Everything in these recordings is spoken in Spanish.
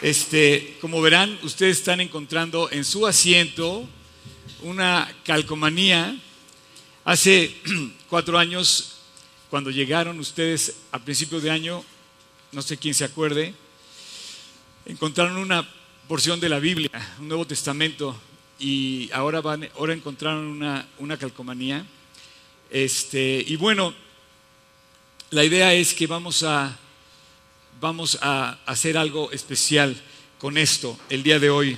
Este, como verán, ustedes están encontrando en su asiento una calcomanía. Hace cuatro años, cuando llegaron ustedes a principios de año, no sé quién se acuerde, encontraron una porción de la Biblia, un Nuevo Testamento, y ahora, van, ahora encontraron una, una calcomanía. Este, y bueno, la idea es que vamos a, vamos a hacer algo especial con esto el día de hoy.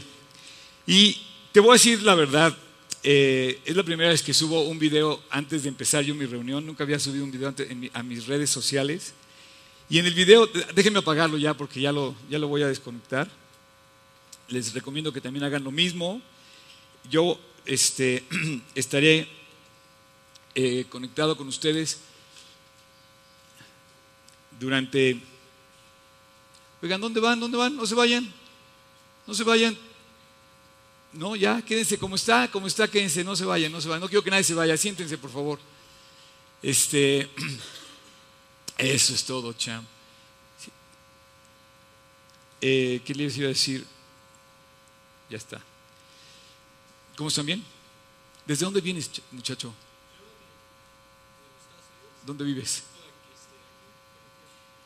Y te voy a decir la verdad, eh, es la primera vez que subo un video antes de empezar yo mi reunión, nunca había subido un video a mis redes sociales. Y en el video, déjenme apagarlo ya porque ya lo, ya lo voy a desconectar. Les recomiendo que también hagan lo mismo. Yo este, estaré eh, conectado con ustedes durante... Oigan, ¿dónde van? ¿Dónde van? No se vayan. No se vayan. No, ya, quédense como está, como está, quédense, no se vayan, no se vayan. No quiero que nadie se vaya, siéntense, por favor. Este, eso es todo, cham. Eh, ¿Qué les iba a decir? Ya está. ¿Cómo están bien? ¿Desde dónde vienes, muchacho? ¿Dónde vives?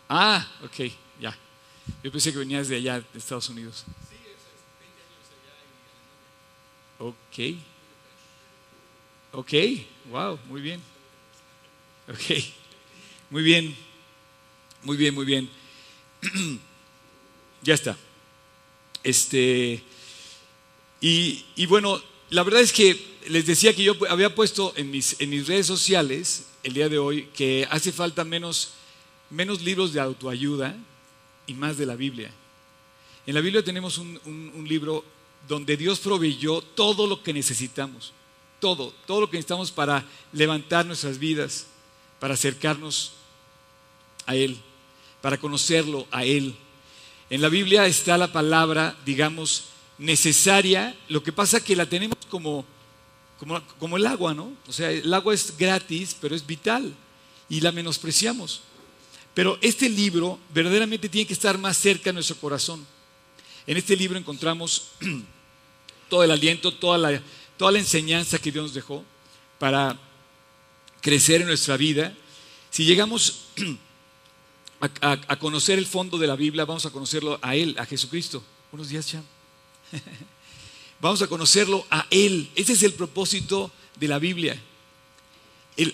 Ah, ok, ya. Yo pensé que venías de allá, de Estados Unidos. Ok. Ok, wow, muy bien. Ok, muy bien, muy bien, muy bien. ya está. Este, y, y, bueno, la verdad es que les decía que yo había puesto en mis, en mis redes sociales el día de hoy que hace falta menos, menos libros de autoayuda y más de la Biblia. En la Biblia tenemos un, un, libro donde Dios proveyó todo lo que necesitamos, todo, todo lo que necesitamos para levantar nuestras vidas, para acercarnos a Él, para conocerlo a Él. En la Biblia está la palabra, digamos, necesaria, lo que pasa que la tenemos como, como, como el agua, ¿no? O sea, el agua es gratis, pero es vital y la menospreciamos. Pero este libro verdaderamente tiene que estar más cerca de nuestro corazón. En este libro encontramos todo el aliento, toda la, toda la enseñanza que Dios nos dejó para crecer en nuestra vida. Si llegamos a, conocer el fondo de la Biblia, vamos a conocerlo a Él, a Jesucristo. Buenos días, Cham. vamos a conocerlo a Él. Ese es el propósito de la Biblia.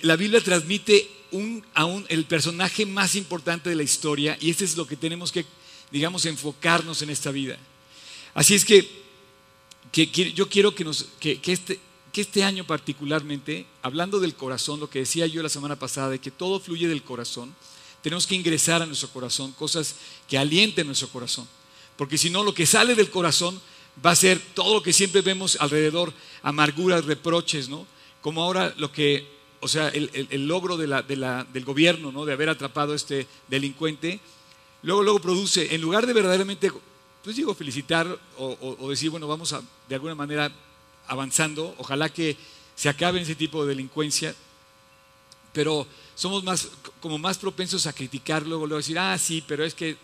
la Biblia transmite un, a un, el personaje más importante de la historia y ese es lo que tenemos que, digamos, enfocarnos en esta vida. Así es que, yo quiero que, nos, este, que este año particularmente, hablando del corazón, lo que decía yo la semana pasada, de que todo fluye del corazón, tenemos que ingresar a nuestro corazón cosas que alienten nuestro corazón. Porque si no, lo que sale del corazón va a ser todo lo que siempre vemos alrededor, amarguras, reproches, ¿no? Como ahora lo que, o sea, el, logro del gobierno, ¿no? De haber atrapado a este delincuente, luego, luego produce, en lugar de verdaderamente, pues digo, felicitar o, decir, bueno, vamos a, de alguna manera avanzando, ojalá que se acabe ese tipo de delincuencia, pero somos más, como más propensos a criticar, luego, luego decir, ah, sí, pero es que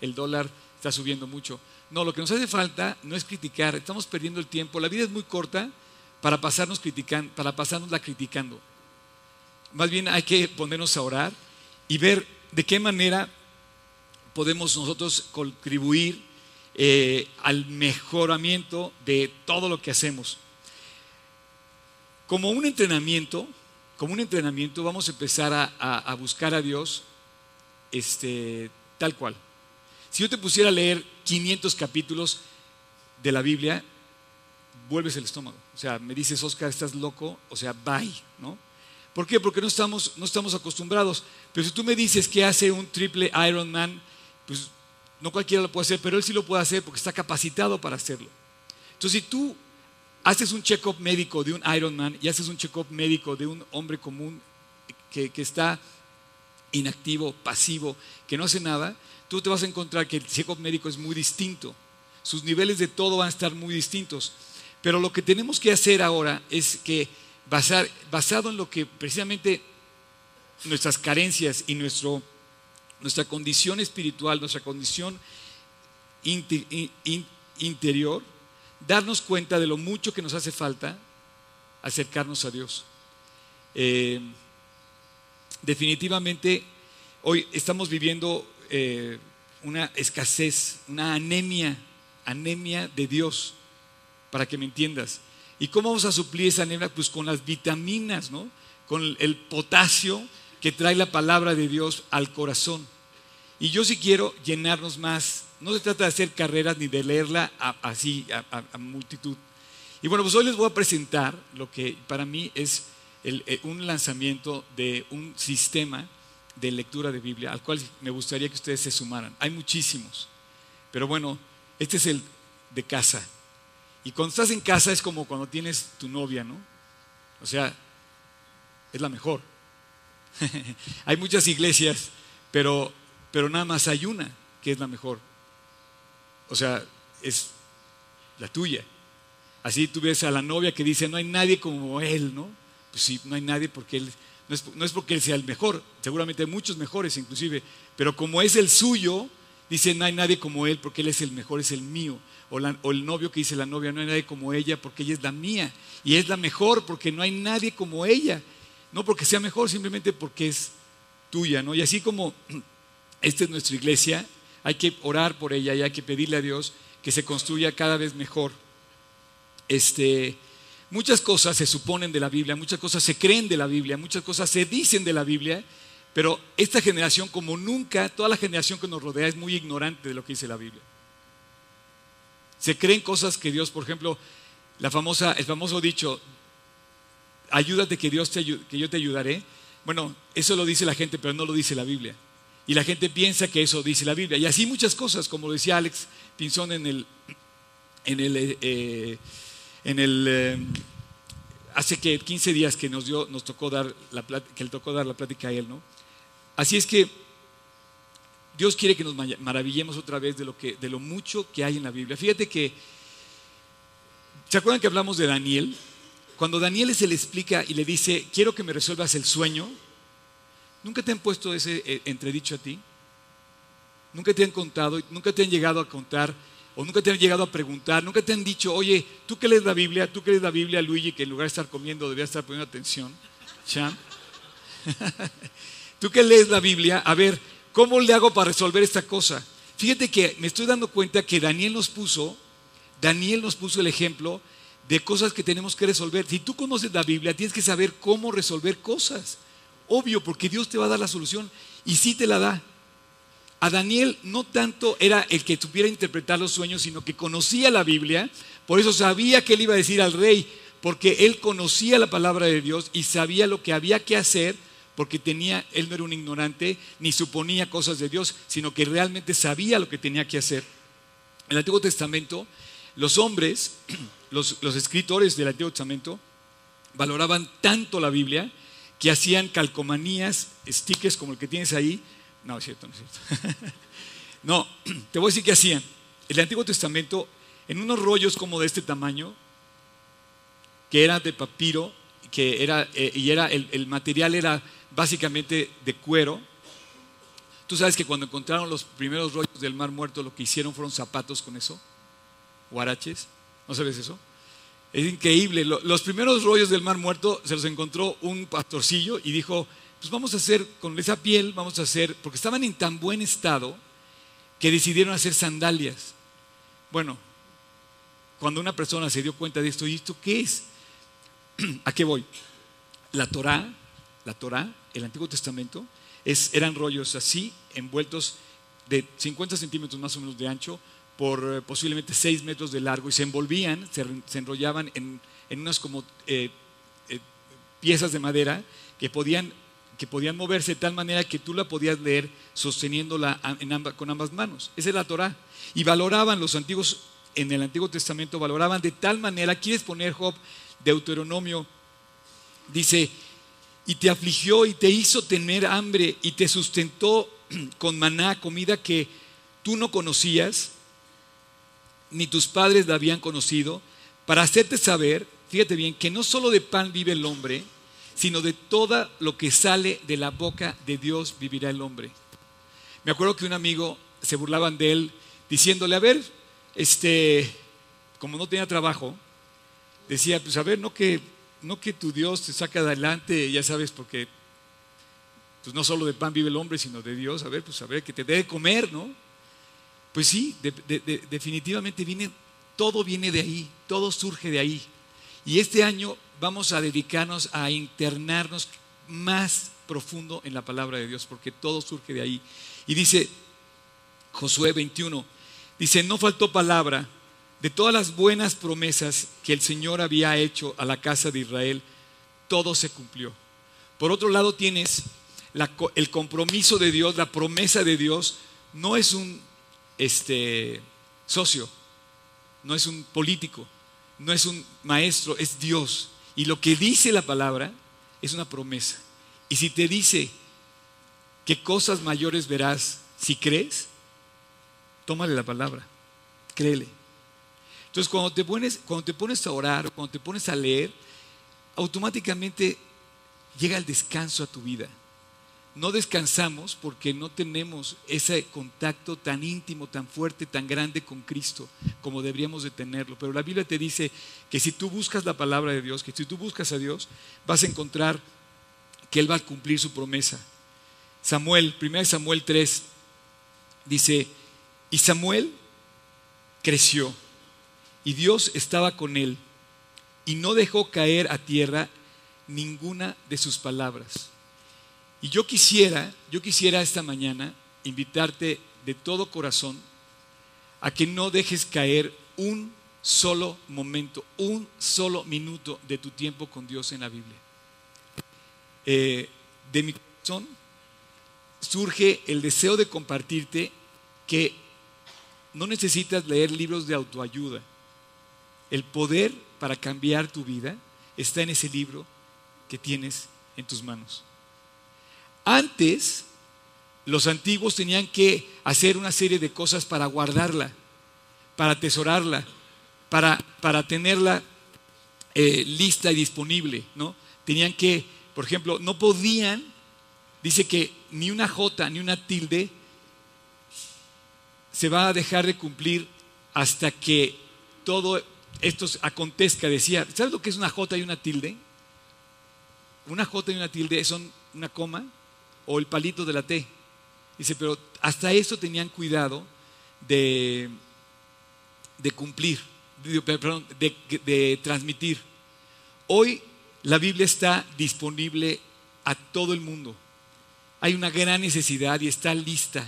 el dólar está subiendo mucho. No, lo que nos hace falta no es criticar, estamos perdiendo el tiempo. La vida es muy corta para pasarnos criticando, para pasárnosla criticando. Más bien hay que ponernos a orar y ver de qué manera podemos nosotros contribuir eh, al mejoramiento de todo lo que hacemos. Como un entrenamiento, como un entrenamiento, vamos a empezar a, buscar a Dios este, tal cual. Si yo te pusiera a leer 500 capítulos de la Biblia, vuelves el estómago. O sea, me dices, Oscar, estás loco, o sea, bye, ¿no? ¿Por qué? Porque no estamos, no estamos acostumbrados. Pero si tú me dices que hace un triple Ironman, pues no cualquiera lo puede hacer, pero él sí lo puede hacer porque está capacitado para hacerlo. Entonces, si tú haces un check-up médico de un Ironman y haces un check-up médico de un hombre común que, que está inactivo, pasivo, que no hace nada, tú te vas a encontrar que el check médico es muy distinto. Sus niveles de todo van a estar muy distintos. Pero lo que tenemos que hacer ahora es que, basado en lo que precisamente nuestras carencias y nuestro, nuestra condición espiritual, nuestra condición interior, darnos cuenta de lo mucho que nos hace falta acercarnos a Dios. Eh, definitivamente, hoy estamos viviendo eh, una escasez, una anemia, anemia de Dios, para que me entiendas. ¿Y cómo vamos a suplir esa anemia? Pues con las vitaminas, ¿no? Con el potasio que trae la palabra de Dios al corazón. Y yo sí quiero llenarnos más. No se trata de hacer carreras ni de leerla así a, multitud. Y bueno, pues hoy les voy a presentar lo que para mí es eh, un lanzamiento de un sistema de lectura de Biblia al cual me gustaría que ustedes se sumaran. Hay muchísimos, pero bueno, este es el de casa. Y cuando estás en casa es como cuando tienes tu novia, ¿no? O sea, es la mejor. hay muchas iglesias, pero pero nada más hay una que es la mejor. O sea, es la tuya. Así tú ves a la novia que dice, no hay nadie como él, ¿no? Pues sí, no hay nadie porque él, no es, porque él sea el mejor, seguramente hay muchos mejores inclusive, pero como es el suyo, dice, no hay nadie como él porque él es el mejor, es el mío. O, el novio que dice la novia, no hay nadie como ella porque ella es la mía. Y es la mejor porque no hay nadie como ella. No porque sea mejor, simplemente porque es tuya, ¿no? Y así como esta es nuestra iglesia, hay que orar por ella y hay que pedirle a Dios que se construya cada vez mejor. Este, muchas cosas se suponen de la Biblia, muchas cosas se creen de la Biblia, muchas cosas se dicen de la Biblia, pero esta generación, como nunca, toda la generación que nos rodea es muy ignorante de lo que dice la Biblia. Se creen cosas que Dios, por ejemplo, la famosa, el famoso dicho, ayúdate que Dios te que yo te ayudaré. Bueno, eso lo dice la gente, pero no lo dice la Biblia. Y la gente piensa que eso dice la Biblia. Y así muchas cosas, como decía Alex Pinzón en el, en el, eh, en el eh, hace que 15 días que nos dio, nos tocó dar la que le tocó dar la plática a él, ¿no? Así es que Dios quiere que nos maravillemos otra vez de lo mucho que hay en la Biblia. Fíjate que, ¿se acuerdan que hablamos de Daniel? Cuando Daniel se le explica y le dice, quiero que me resuelvas el sueño, ¿Nunca te han puesto ese eh, entredicho a ti? ¿Nunca te han contado, nunca te han llegado a contar, o nunca te han llegado a preguntar, nunca te han dicho, oye, tú que lees la Biblia, tú que lees la Biblia, Luigi, que en lugar de estar comiendo debía estar poniendo atención, Cham? tú que lees la Biblia, a ver, ¿cómo le hago para resolver esta cosa? Fíjate que me estoy dando cuenta que Daniel nos puso, Daniel nos puso el ejemplo de cosas que tenemos que resolver. Si tú conoces la Biblia, tienes que saber cómo resolver cosas. Obvio, porque Dios te va a dar la solución y sí te la da. A Daniel no tanto era el que supiera interpretar los sueños, sino que conocía la Biblia, por eso sabía que él iba a decir al rey, porque él conocía la palabra de Dios y sabía lo que había que hacer, porque tenía, él no era un ignorante, ni suponía cosas de Dios, sino que realmente sabía lo que tenía que hacer. En el Antiguo Testamento, los hombres, los, escritores del Antiguo Testamento, valoraban tanto la Biblia que hacían calcomanías, stickers como el que tienes ahí. No, es cierto, no es cierto. no, te voy a decir qué hacían. El Antiguo Testamento, en unos rollos como de este tamaño, que era de papiro, que era, eh, y era, el, material era básicamente de cuero. Tú sabes que cuando encontraron los primeros rollos del Mar Muerto, lo que hicieron fueron zapatos con eso, guaraches. ¿No sabes eso? Es increíble. Los primeros rollos del mar muerto se los encontró un pastorcillo y dijo, pues vamos a hacer con esa piel, vamos a hacer, porque estaban en tan buen estado que decidieron hacer sandalias. Bueno, cuando una persona se dio cuenta de esto, ¿y esto qué es? ¿A qué voy? La Torá, la Torá, el Antiguo Testamento, es, eran rollos así, envueltos de 50 centímetros más o menos de ancho, por eh, posiblemente 6 metros de largo y se envolvían, se, enrollaban en, unas como eh, eh, piezas de madera que podían, que podían moverse de tal manera que tú la podías leer sosteniéndola con ambas manos. Esa es la Torah. Y valoraban los antiguos, en el Antiguo Testamento, valoraban de tal manera, quieres poner Job, Deuteronomio, dice, y te afligió y te hizo tener hambre y te sustentó con maná, comida que tú no conocías ni tus padres la habían conocido, para hacerte saber, fíjate bien, que no solo de pan vive el hombre, sino de todo lo que sale de la boca de Dios vivirá el hombre. Me acuerdo que un amigo se burlaban de él diciéndole, a ver, este, como no tenía trabajo, decía, pues a ver, no que, no que tu Dios te saca adelante, ya sabes, porque pues no solo de pan vive el hombre, sino de Dios, a ver, pues a ver, que te debe comer, ¿no? Pues sí, definitivamente viene, todo viene de ahí, todo surge de ahí. Y este año vamos a dedicarnos a internarnos más profundo en la palabra de Dios, porque todo surge de ahí. Y dice Josué 21, dice, no faltó palabra de todas las buenas promesas que el Señor había hecho a la casa de Israel, todo se cumplió. Por otro lado tienes el compromiso de Dios, la promesa de Dios, no es un este, socio, no es un político, no es un maestro, es Dios. Y lo que dice la palabra es una promesa. Y si te dice qué cosas mayores verás si crees, tómale la palabra, créele. Entonces cuando te pones, cuando te pones a orar, cuando te pones a leer, automáticamente llega el descanso a tu vida no descansamos porque no tenemos ese contacto tan íntimo, tan fuerte, tan grande con Cristo como deberíamos de tenerlo. Pero la Biblia te dice que si tú buscas la palabra de Dios, que si tú buscas a Dios, vas a encontrar que Él va a cumplir su promesa. Samuel, 1 Samuel 3, dice, y Samuel creció y Dios estaba con él y no dejó caer a tierra ninguna de sus palabras. Y yo quisiera, yo quisiera esta mañana invitarte de todo corazón a que no dejes caer un solo momento, un solo minuto de tu tiempo con Dios en la Biblia. Eh, de mi corazón surge el deseo de compartirte que no necesitas leer libros de autoayuda. El poder para cambiar tu vida está en ese libro que tienes en tus manos. Antes, los antiguos tenían que hacer una serie de cosas para guardarla, para atesorarla, para, para tenerla eh, lista y disponible, ¿no? Tenían que, por ejemplo, no podían, dice que ni una J ni una tilde se va a dejar de cumplir hasta que todo esto acontezca. Decía, ¿sabes lo que es una J y una tilde? Una J y una tilde son una coma, o el palito de la T. Dice, pero hasta eso tenían cuidado de, de cumplir, perdón, de, de transmitir. Hoy la Biblia está disponible a todo el mundo. Hay una gran necesidad y está lista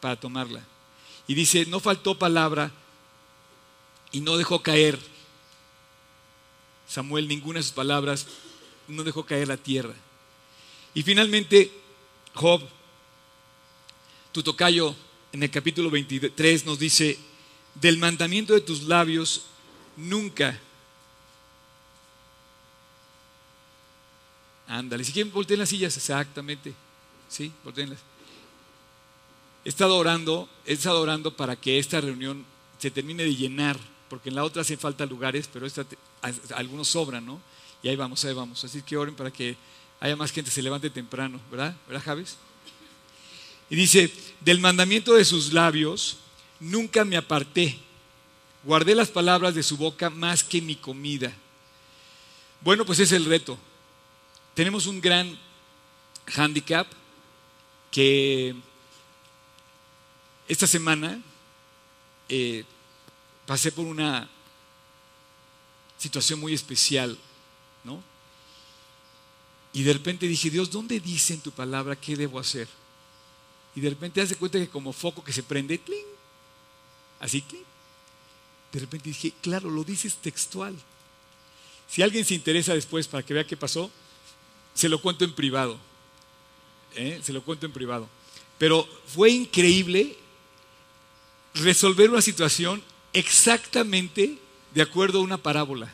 para tomarla. Y dice, no faltó palabra y no dejó caer Samuel ninguna de sus palabras, no dejó caer la tierra. Y finalmente Job, tu tocayo en el capítulo 23 nos dice, del mandamiento de tus labios nunca. Ándale, si quieren volteen las sillas, exactamente. Sí, volteenlas. He estado orando, he estado orando para que esta reunión se termine de llenar, porque en la otra hacen falta lugares, pero esta, algunos sobran, ¿no? Y ahí vamos, ahí vamos. Así que oren para que haya más gente se levante temprano, ¿verdad? ¿Verdad, Javes? Y dice, del mandamiento de sus labios nunca me aparté. Guardé las palabras de su boca más que mi comida. Bueno, pues es el reto. Tenemos un gran handicap que esta semana eh, pasé por una situación muy especial, ¿no? Y de repente dije, Dios, ¿dónde dice en tu palabra qué debo hacer? Y de repente hace cuenta que como foco que se prende, ¡cling! así que, de repente dije, claro, lo dices textual. Si alguien se interesa después para que vea qué pasó, se lo cuento en privado. ¿eh? Se lo cuento en privado. Pero fue increíble resolver una situación exactamente de acuerdo a una parábola.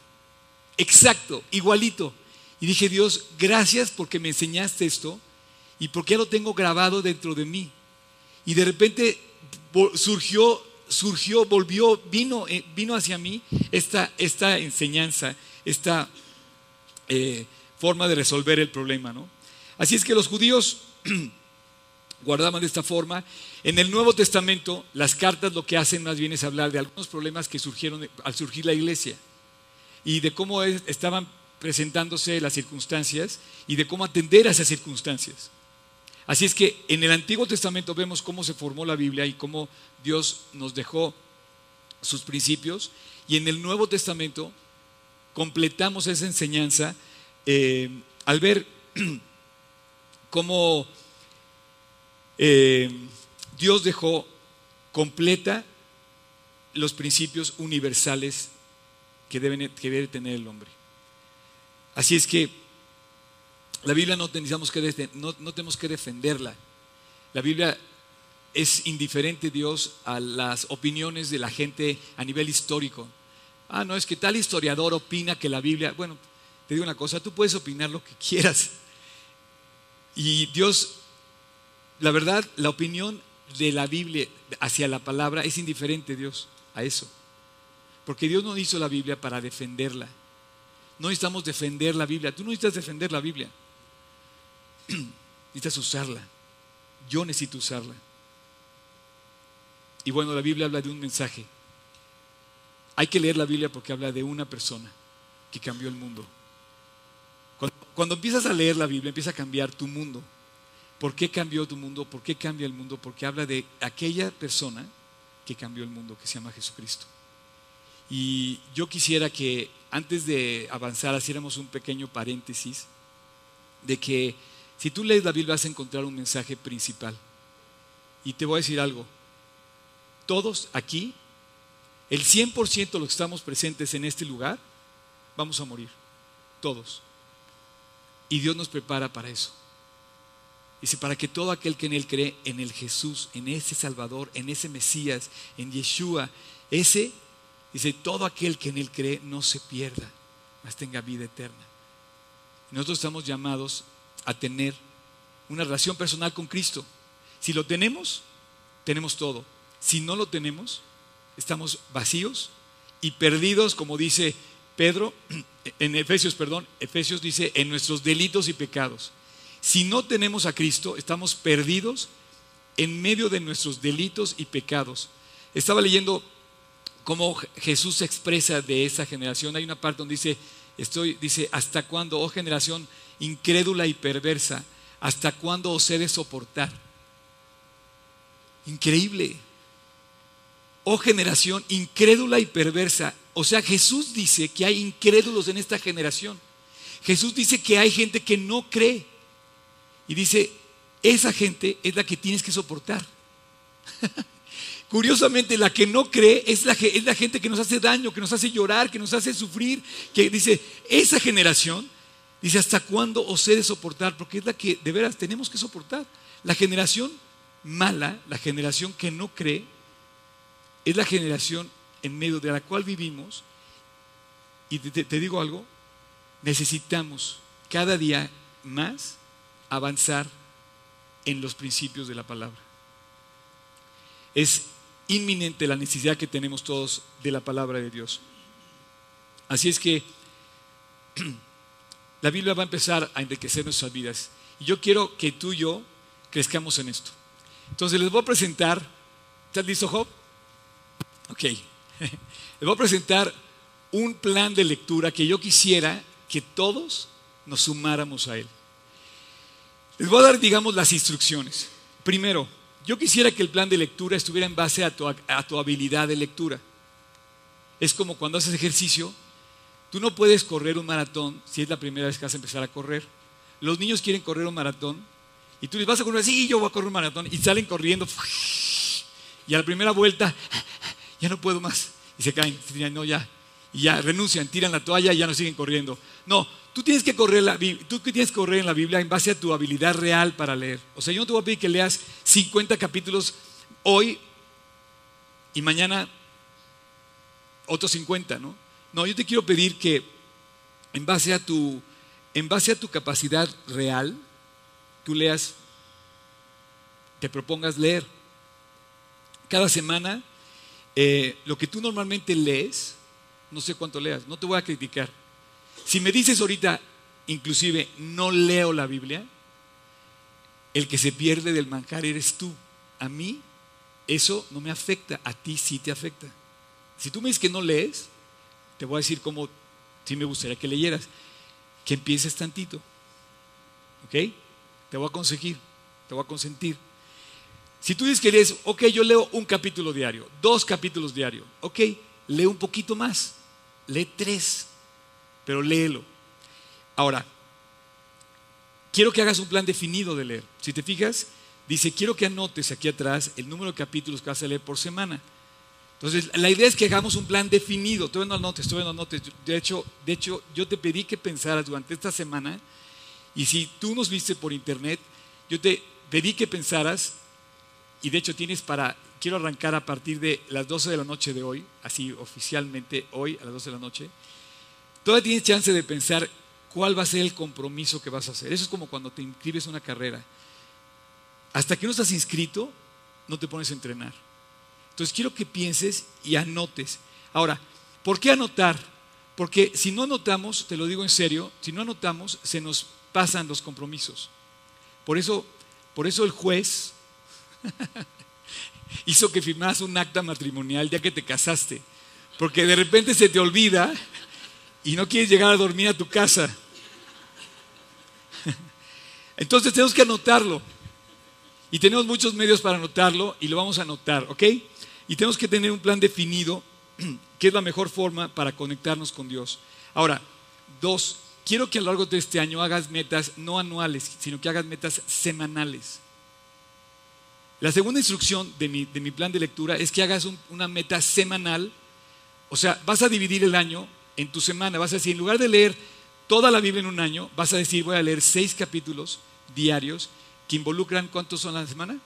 Exacto, igualito. Y dije, Dios, gracias porque me enseñaste esto y porque ya lo tengo grabado dentro de mí. Y de repente surgió, surgió, volvió, vino, eh, vino hacia mí esta, esta enseñanza, esta eh, forma de resolver el problema. ¿no? Así es que los judíos guardaban de esta forma. En el Nuevo Testamento, las cartas lo que hacen más bien es hablar de algunos problemas que surgieron al surgir la iglesia y de cómo estaban presentándose las circunstancias y de cómo atender a esas circunstancias. Así es que en el Antiguo Testamento vemos cómo se formó la Biblia y cómo Dios nos dejó sus principios y en el Nuevo Testamento completamos esa enseñanza eh, al ver cómo eh, Dios dejó completa los principios universales que, deben, que debe tener el hombre. Así es que la Biblia no, que, no, no tenemos que defenderla. La Biblia es indiferente Dios a las opiniones de la gente a nivel histórico. Ah, no, es que tal historiador opina que la Biblia, bueno, te digo una cosa, tú puedes opinar lo que quieras. Y Dios, la verdad, la opinión de la Biblia hacia la palabra es indiferente Dios a eso. Porque Dios no hizo la Biblia para defenderla. No necesitamos defender la Biblia. Tú no necesitas defender la Biblia. necesitas usarla. Yo necesito usarla. Y bueno, la Biblia habla de un mensaje. Hay que leer la Biblia porque habla de una persona que cambió el mundo. Cuando, empiezas a leer la Biblia, empieza a cambiar tu mundo. ¿Por qué cambió tu mundo? ¿Por qué cambia el mundo? Porque habla de aquella persona que cambió el mundo, que se llama Jesucristo. Y yo quisiera que antes de avanzar, haciéramos un pequeño paréntesis de que si tú lees la Biblia vas a encontrar un mensaje principal. Y te voy a decir algo, todos aquí, el 100% de los que estamos presentes en este lugar, vamos a morir. Todos. Y Dios nos prepara para eso. Dice, para que todo aquel que en Él cree, en el Jesús, en ese Salvador, en ese Mesías, en Yeshua, ese, dice, todo aquel que en Él cree no se pierda, mas tenga vida eterna. Nosotros estamos llamados a tener una relación personal con Cristo. Si lo tenemos, tenemos todo. Si no lo tenemos, estamos vacíos y perdidos, como dice Pedro, en Efesios, perdón, Efesios dice, en nuestros delitos y pecados. Si no tenemos a Cristo, estamos perdidos en medio de nuestros delitos y pecados. Estaba leyendo cómo Jesús se expresa de esa generación. Hay una parte donde dice, estoy, dice, ¿hasta cuándo, oh generación incrédula y perversa, hasta cuándo os he de soportar? Increíble oh generación incrédula y perversa. O sea, Jesús dice que hay incrédulos en esta generación. Jesús dice que hay gente que no cree. Y dice, esa gente es la que tienes que soportar. Curiosamente, la que no cree es la, es la, gente que nos hace daño, que nos hace llorar, que nos hace sufrir, que dice, esa generación, dice, ¿hasta cuándo os he de soportar? Porque es la que de veras tenemos que soportar. La generación mala, la generación que no cree, es la generación en medio de la cual vivimos. Y te, digo algo, necesitamos cada día más avanzar en los principios de la palabra. Es inminente la necesidad que tenemos todos de la palabra de Dios. Así es que la Biblia va a empezar a enriquecer nuestras vidas. Y yo quiero que tú y yo crezcamos en esto. Entonces les voy a presentar, ¿estás listo, Job? Ok, les voy a presentar un plan de lectura que yo quisiera que todos nos sumáramos a él. Les voy a dar, digamos, las instrucciones. Primero, yo quisiera que el plan de lectura estuviera en base a tu, habilidad de lectura. Es como cuando haces ejercicio, tú no puedes correr un maratón si es la primera vez que vas a empezar a correr. Los niños quieren correr un maratón y tú les vas a correr, sí, yo voy a correr un maratón y salen corriendo. Y a la primera vuelta ya no puedo más. Y se caen, no, ya. Y ya renuncian, tiran la toalla y ya no siguen corriendo. No, tú tienes que correr, la, tienes que correr en la Biblia en base a tu habilidad real para leer. O sea, yo no te voy a pedir que leas 50 capítulos hoy y mañana otros 50, ¿no? No, yo te quiero pedir que en base a tu, en base a tu capacidad real, tú leas, te propongas leer. Cada semana eh, lo que tú normalmente lees, no sé cuánto leas, no te voy a criticar. Si me dices ahorita, inclusive, no leo la Biblia, el que se pierde del manjar eres tú. A mí eso no me afecta, a ti sí te afecta. Si tú me dices que no lees, te voy a decir cómo sí me gustaría que leyeras. Que empieces tantito. ¿Ok? Te voy a conseguir, te voy a consentir. Si tú dices que lees, ok, yo leo un capítulo diario, dos capítulos diarios, ok, lee un poquito más, lee tres, pero léelo. Ahora, quiero que hagas un plan definido de leer. Si te fijas, dice, quiero que anotes aquí atrás el número de capítulos que vas a leer por semana. Entonces, la idea es que hagamos un plan definido. Todavía no anotes, todavía no anotes. De hecho, de hecho, yo te pedí que pensaras durante esta semana, y si tú nos viste por internet, yo te pedí que pensaras y de hecho tienes para, quiero arrancar a partir de las 12 de la noche de hoy, así oficialmente hoy a las 12 de la noche, todavía tienes chance de pensar cuál va a ser el compromiso que vas a hacer. Eso es como cuando te inscribes a una carrera. Hasta que no estás inscrito, no te pones a entrenar. Entonces quiero que pienses y anotes. Ahora, ¿por qué anotar? Porque si no anotamos, te lo digo en serio, si no anotamos, se nos pasan los compromisos. Por eso, por eso el juez hizo que firmaras un acta matrimonial ya que te casaste. Porque de repente se te olvida y no quieres llegar a dormir a tu casa. Entonces tenemos que anotarlo. Y tenemos muchos medios para anotarlo y lo vamos a anotar, ¿ok? Y tenemos que tener un plan definido, que es la mejor forma para conectarnos con Dios. Ahora, dos, quiero que a lo largo de este año hagas metas no anuales, sino que hagas metas semanales. La segunda instrucción de mi, plan de lectura es que hagas una meta semanal. O sea, vas a dividir el año en tu semana. Vas a decir, en lugar de leer toda la Biblia en un año, vas a decir, voy a leer seis capítulos diarios que involucran, ¿cuántos son la semana?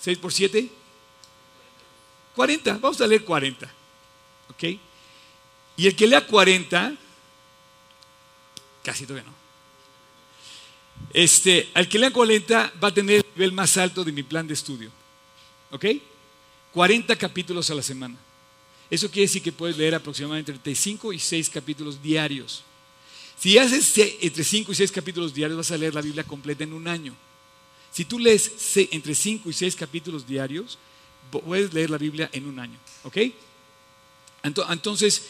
¿Seis por siete? Cuarenta. Vamos a leer cuarenta. ¿Ok? Y el que lea cuarenta, casi todavía no. Este, al que lea 40 va a tener el nivel más alto de mi plan de estudio. ¿Ok? 40 capítulos a la semana. Eso quiere decir que puedes leer aproximadamente 35 y 6 capítulos diarios. Si haces entre 5 y 6 capítulos diarios, vas a leer la Biblia completa en un año. Si tú lees entre 5 y 6 capítulos diarios, puedes leer la Biblia en un año. ¿Ok? Entonces,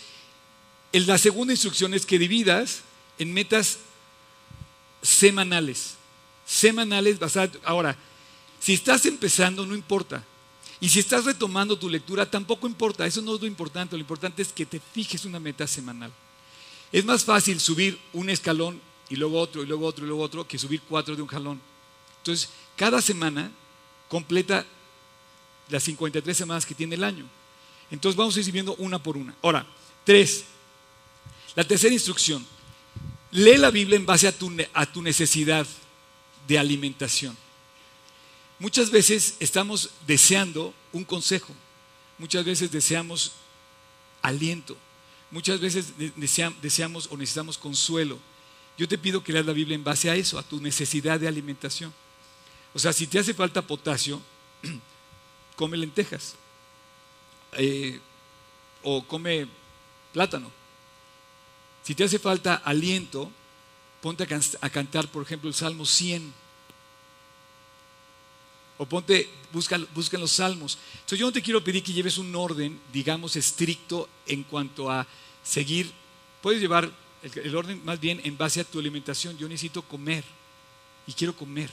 la segunda instrucción es que dividas en metas semanales. Semanales basadas. Ahora, si estás empezando, no importa. Y si estás retomando tu lectura, tampoco importa. Eso no es lo importante. Lo importante es que te fijes una meta semanal. Es más fácil subir un escalón y luego otro, y luego otro, y luego otro, que subir cuatro de un jalón. Entonces, cada semana completa las 53 semanas que tiene el año. Entonces, vamos a ir viendo una por una. Ahora, tres. La tercera instrucción Lee la Biblia en base a tu, a tu necesidad de alimentación. Muchas veces estamos deseando un consejo, muchas veces deseamos aliento, muchas veces deseamos o necesitamos consuelo. Yo te pido que leas la Biblia en base a eso, a tu necesidad de alimentación. O sea, si te hace falta potasio, come lentejas eh, o come plátano. Si te hace falta aliento, ponte a, cantar, por ejemplo, el Salmo 100. O ponte, busca, busca los salmos. Entonces yo no te quiero pedir que lleves un orden, digamos, estricto en cuanto a seguir. Puedes llevar el, orden más bien en base a tu alimentación. Yo necesito comer y quiero comer.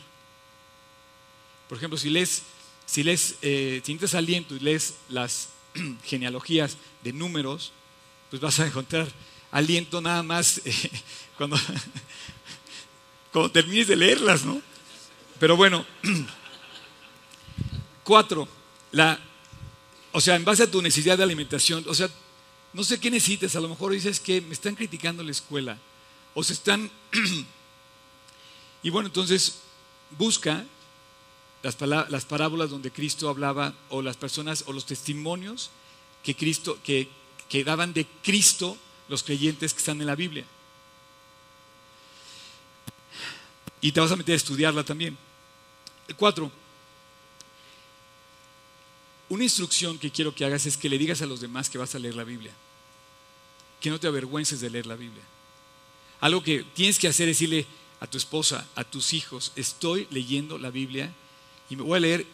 Por ejemplo, si lees, si lees, eh, si necesitas aliento y lees las genealogías de números, pues vas a encontrar aliento nada más eh, cuando, cuando termines de leerlas, ¿no? Pero bueno, cuatro, la, o sea, en base a tu necesidad de alimentación, o sea, no sé qué necesitas, a lo mejor dices que me están criticando la escuela, o se están... y bueno, entonces busca las, las parábolas donde Cristo hablaba, o las personas, o los testimonios que Cristo, que, que daban de Cristo los creyentes que están en la Biblia. Y te vas a meter a estudiarla también. Cuatro. Una instrucción que quiero que hagas es que le digas a los demás que vas a leer la Biblia. Que no te avergüences de leer la Biblia. Algo que tienes que hacer es decirle a tu esposa, a tus hijos, estoy leyendo la Biblia y me voy a leer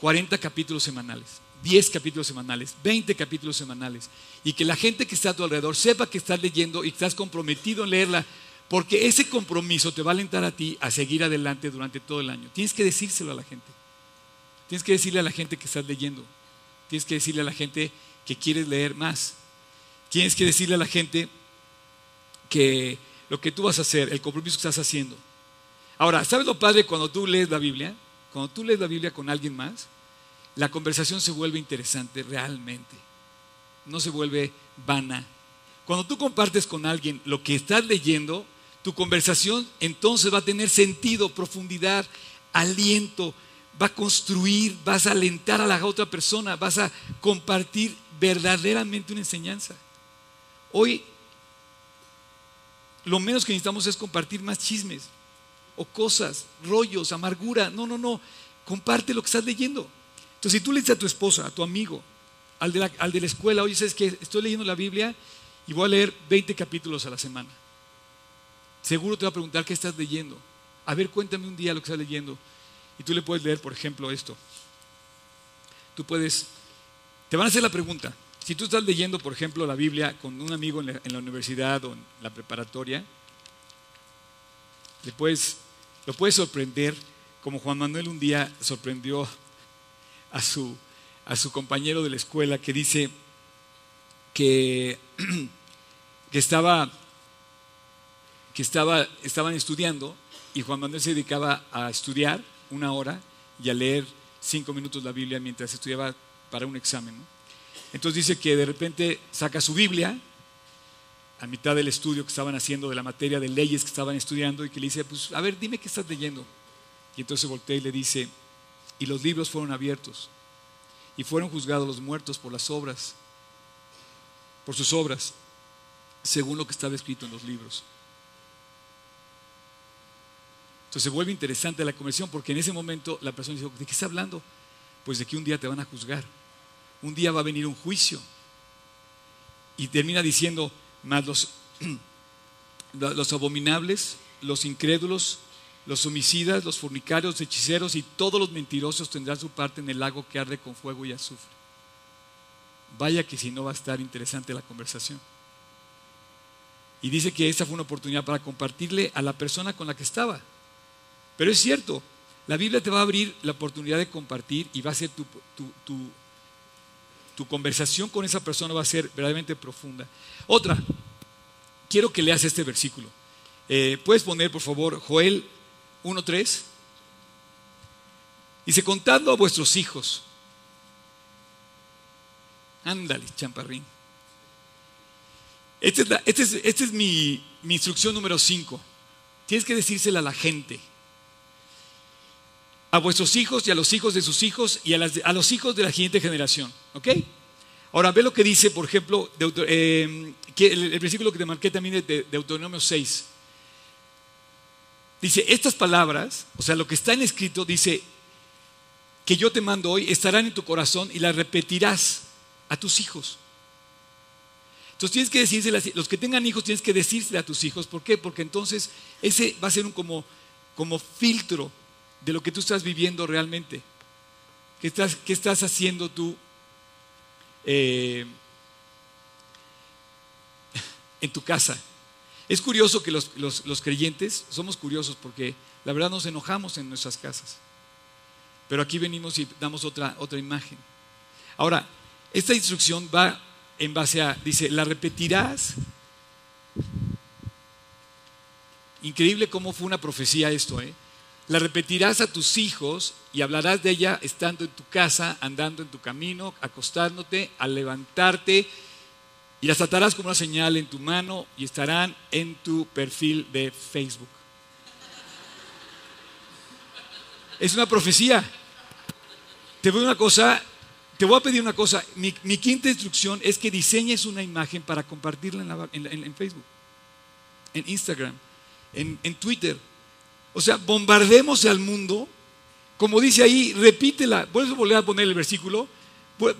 40 capítulos semanales, 10 capítulos semanales, 20 capítulos semanales. Y que la gente que está a tu alrededor sepa que estás leyendo y que estás comprometido en leerla, porque ese compromiso te va a alentar a ti a seguir adelante durante todo el año. Tienes que decírselo a la gente. Tienes que decirle a la gente que estás leyendo. Tienes que decirle a la gente que quieres leer más. Tienes que decirle a la gente que lo que tú vas a hacer, el compromiso que estás haciendo. Ahora, ¿sabes lo padre cuando tú lees la Biblia? Cuando tú lees la Biblia con alguien más, la conversación se vuelve interesante realmente. No se vuelve vana. Cuando tú compartes con alguien lo que estás leyendo, tu conversación entonces va a tener sentido, profundidad, aliento, va a construir, vas a alentar a la otra persona, vas a compartir verdaderamente una enseñanza. Hoy lo menos que necesitamos es compartir más chismes o cosas, rollos, amargura. No, no, no. Comparte lo que estás leyendo. Entonces, si tú le dices a tu esposa, a tu amigo, al de la, al de la escuela, oye, ¿sabes que Estoy leyendo la Biblia y voy a leer 20 capítulos a la semana. Seguro te va a preguntar qué estás leyendo. A ver, cuéntame un día lo que estás leyendo. Y tú le puedes leer, por ejemplo, esto. Tú puedes, te van a hacer la pregunta. Si tú estás leyendo, por ejemplo, la Biblia con un amigo en la, universidad o en la preparatoria, le puedes, lo puedes sorprender como Juan Manuel un día sorprendió a su, a su compañero de la escuela que dice que, que, estaba, que estaba, estaban estudiando y Juan Manuel se dedicaba a estudiar una hora y a leer cinco minutos la Biblia mientras estudiaba para un examen. Entonces dice que de repente saca su Biblia a mitad del estudio que estaban haciendo de la materia de leyes que estaban estudiando y que le dice, pues a ver, dime qué estás leyendo. Y entonces voltea y le dice, y los libros fueron abiertos y fueron juzgados los muertos por las obras, por sus obras, según lo que estaba escrito en los libros. Entonces se vuelve interesante la conversión porque en ese momento la persona dice, ¿de qué está hablando? Pues de que un día te van a juzgar, un día va a venir un juicio. Y termina diciendo, más los, abominables, los incrédulos, los homicidas, los fornicarios, los hechiceros y todos los mentirosos tendrán su parte en el lago que arde con fuego y azufre. Vaya que si no va a estar interesante la conversación. Y dice que esta fue una oportunidad para compartirle a la persona con la que estaba. Pero es cierto, la Biblia te va a abrir la oportunidad de compartir y va a ser tu, tu, conversación con esa persona va a ser verdaderamente profunda. Otra, quiero que leas este versículo. Eh, ¿Puedes poner, por favor, Joel 1.3? Dice, contadlo a vuestros hijos. Ándale, champarrín. Esta es, este es, este es mi, mi, instrucción número 5. Tienes que decírsela a la gente a vuestros hijos y a los hijos de sus hijos y a, los hijos de la siguiente generación. ¿Ok? Ahora, ve lo que dice, por ejemplo, eh, el, versículo que te marqué también de Deuteronomio 6. Dice, estas palabras, o sea, lo que está en escrito, dice, que yo te mando hoy, estarán en tu corazón y las repetirás a tus hijos. Entonces tienes que decirse, los que tengan hijos tienes que decírselo a tus hijos. ¿Por qué? Porque entonces ese va a ser un como, como filtro de lo que tú estás viviendo realmente. ¿Qué estás, qué estás haciendo tú eh, en tu casa? Es curioso que los, los, creyentes somos curiosos porque la verdad nos enojamos en nuestras casas. Pero aquí venimos y damos otra, otra imagen. Ahora, esta instrucción va en base a, dice, la repetirás. Increíble cómo fue una profecía esto, ¿eh? La repetirás a tus hijos y hablarás de ella estando en tu casa, andando en tu camino, acostándote, al levantarte, y las atarás como una señal en tu mano y estarán en tu perfil de Facebook. Es una profecía. Te voy una cosa, te voy a pedir una cosa. Mi, quinta instrucción es que diseñes una imagen para compartirla en, Facebook, en Instagram, en Twitter o sea, bombardemos al mundo, como dice ahí, repítela. ¿Puedes volver a poner el versículo?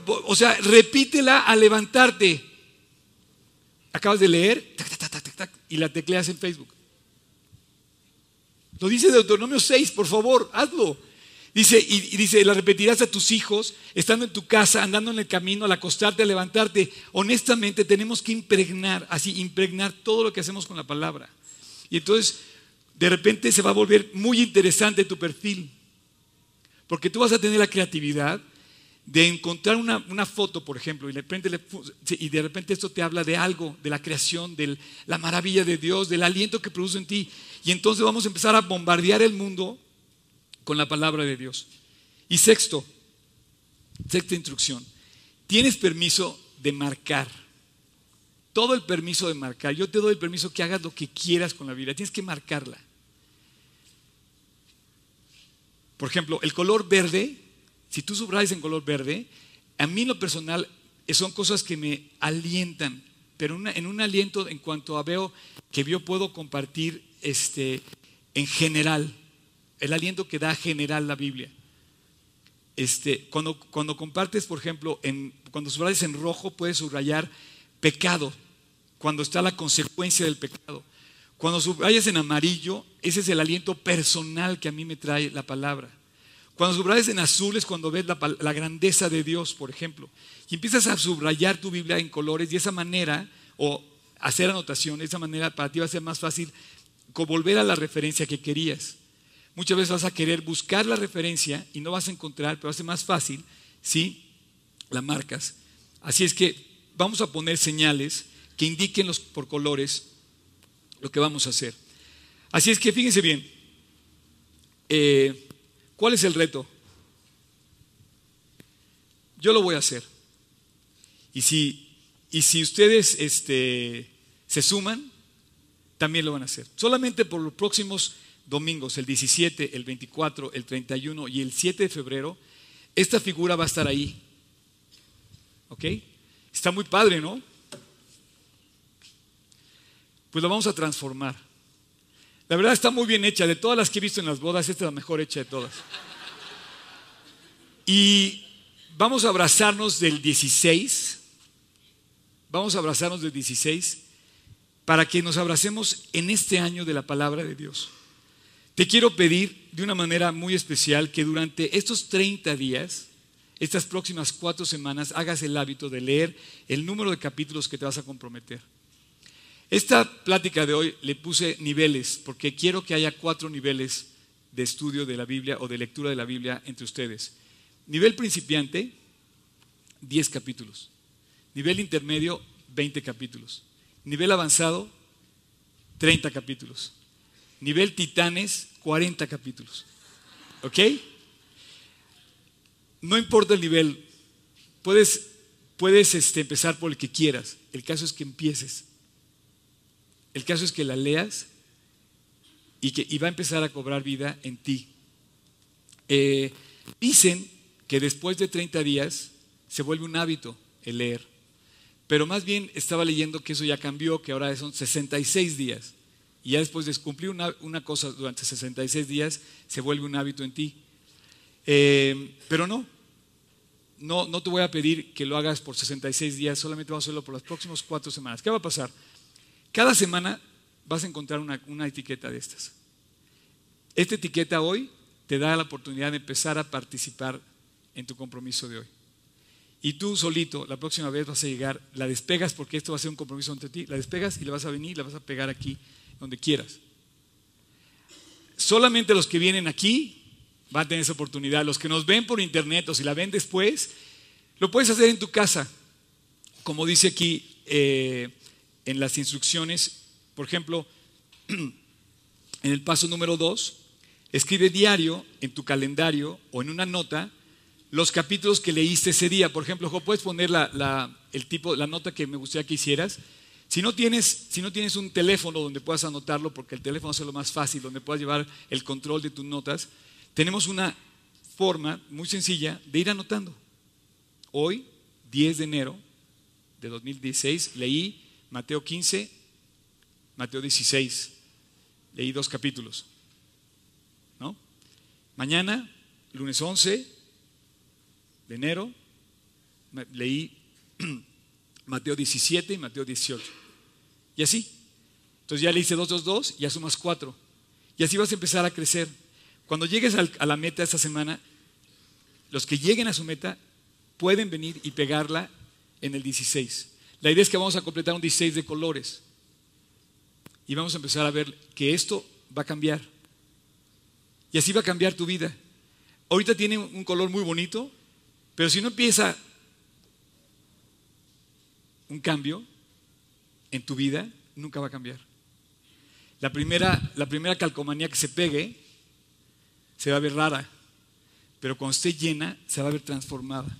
O sea, repítela al levantarte. Acabas de leer y la tecleas en Facebook. Lo dice Deuteronomio 6, por favor, hazlo. Dice, y, dice, la repetirás a tus hijos, estando en tu casa, andando en el camino, al acostarte, al levantarte. Honestamente, tenemos que impregnar, así, impregnar todo lo que hacemos con la palabra. Y entonces, de repente se va a volver muy interesante tu perfil. Porque tú vas a tener la creatividad de encontrar una, foto, por ejemplo, y de, repente esto te habla de algo, de la creación, de la maravilla de Dios, del aliento que produce en ti. Y entonces vamos a empezar a bombardear el mundo con la palabra de Dios. Y sexto, sexta instrucción, tienes permiso de marcar. Todo el permiso de marcar. Yo te doy el permiso que hagas lo que quieras con la Biblia. Tienes que marcarla. Por ejemplo, el color verde si tú subrayas en color verde, a mí lo personal son cosas que me alientan, pero en un aliento en cuanto a veo que yo puedo compartir este, en general, el aliento que da general la Biblia. Este, cuando, cuando compartes, por ejemplo, en, cuando subrayas en rojo, puedes subrayar pecado, cuando está la consecuencia del pecado. Cuando subrayas en amarillo, ese es el aliento personal que a mí me trae la palabra. Cuando subrayas en azul es cuando ves la, grandeza de Dios, por ejemplo. Y empiezas a subrayar tu Biblia en colores y esa manera, o hacer anotación, esa manera para ti va a ser más fácil volver a la referencia que querías. Muchas veces vas a querer buscar la referencia y no vas a encontrar, pero va a ser más fácil si la marcas. Así es que vamos a poner señales que indiquen los, por colores lo que vamos a hacer. Así es que fíjense bien. Eh, ¿Cuál es el reto? Yo lo voy a hacer. Y si, y si ustedes este, se suman, también lo van a hacer. Solamente por los próximos domingos, el 17, el 24, el 31 y el 7 de febrero, esta figura va a estar ahí. ¿Ok? Está muy padre, ¿no? Pues lo vamos a transformar. La verdad está muy bien hecha. De todas las que he visto en las bodas, esta es la mejor hecha de todas. Y vamos a abrazarnos del 16. Vamos a abrazarnos del 16 para que nos abracemos en este año de la palabra de Dios. Te quiero pedir de una manera muy especial que durante estos 30 días, estas próximas cuatro semanas, hagas el hábito de leer el número de capítulos que te vas a comprometer. Esta plática de hoy le puse niveles porque quiero que haya cuatro niveles de estudio de la Biblia o de lectura de la Biblia entre ustedes. Nivel principiante, 10 capítulos. Nivel intermedio, 20 capítulos. Nivel avanzado, 30 capítulos. Nivel titanes, 40 capítulos. ¿Ok? No importa el nivel, puedes, puedes este, empezar por el que quieras. El caso es que empieces. El caso es que la leas y que va a empezar a cobrar vida en ti. Eh, dicen que después de 30 días se vuelve un hábito el leer. Pero más bien estaba leyendo que eso ya cambió, que ahora son 66 días. Y ya después de cumplir una, cosa durante 66 días, se vuelve un hábito en ti. Eh, pero no, no, no te voy a pedir que lo hagas por 66 días, solamente vamos a hacerlo por las próximas cuatro semanas. ¿Qué va a pasar? Cada semana vas a encontrar una, etiqueta de estas. Esta etiqueta hoy te da la oportunidad de empezar a participar en tu compromiso de hoy. Y tú solito, la próxima vez vas a llegar, la despegas porque esto va a ser un compromiso entre ti, la despegas y la vas a venir, la vas a pegar aquí, donde quieras. Solamente los que vienen aquí van a tener esa oportunidad. Los que nos ven por internet o si la ven después, lo puedes hacer en tu casa. Como dice aquí eh, en las instrucciones, por ejemplo, en el paso número dos, escribe diario en tu calendario o en una nota los capítulos que leíste ese día. Por ejemplo, puedes poner la, el tipo, la nota que me gustaría que hicieras. Si no, tienes, si no tienes un teléfono donde puedas anotarlo, porque el teléfono es lo más fácil, donde puedas llevar el control de tus notas, tenemos una forma muy sencilla de ir anotando. Hoy, 10 de enero de 2016, leí Mateo 15, Mateo 16. Leí dos capítulos. ¿No? Mañana, lunes 11 de enero, leí Mateo 17 y Mateo 18. Y así. Entonces ya le hice 2, 2, 2, ya sumas 4. Y así vas a empezar a crecer. Cuando llegues a la meta esta semana, los que lleguen a su meta pueden venir y pegarla en el 16. La idea es que vamos a completar un 16 de colores. Y vamos a empezar a ver que esto va a cambiar. Y así va a cambiar tu vida. Ahorita tiene un color muy bonito, pero si no empieza un cambio en tu vida, nunca va a cambiar. La primera, la primera calcomanía que se pegue se va a ver rara, pero cuando esté llena se va a ver transformada.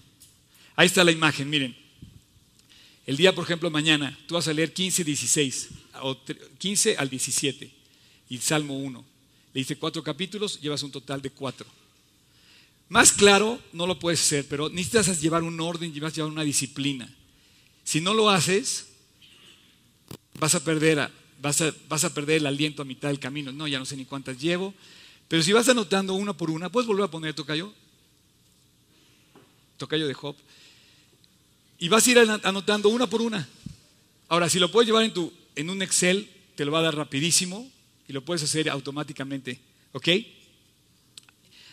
Ahí está la imagen, miren. El día, por ejemplo, mañana, tú vas a leer 15, 16, o 15 al 17, y Salmo 1. Le hice cuatro capítulos, llevas un total de cuatro. Más claro no lo puedes hacer, pero necesitas llevar un orden, llevas llevar una disciplina. Si no lo haces, vas a perder, vas a perder el aliento a mitad del camino. No, ya no sé ni cuántas llevo. Pero si vas anotando una por una, ¿puedes volver a poner tocayo? Tocayo de Job. Y vas a ir anotando una por una. Ahora, si lo puedes llevar en, tu, en un Excel, te lo va a dar rapidísimo y lo puedes hacer automáticamente. ¿Ok?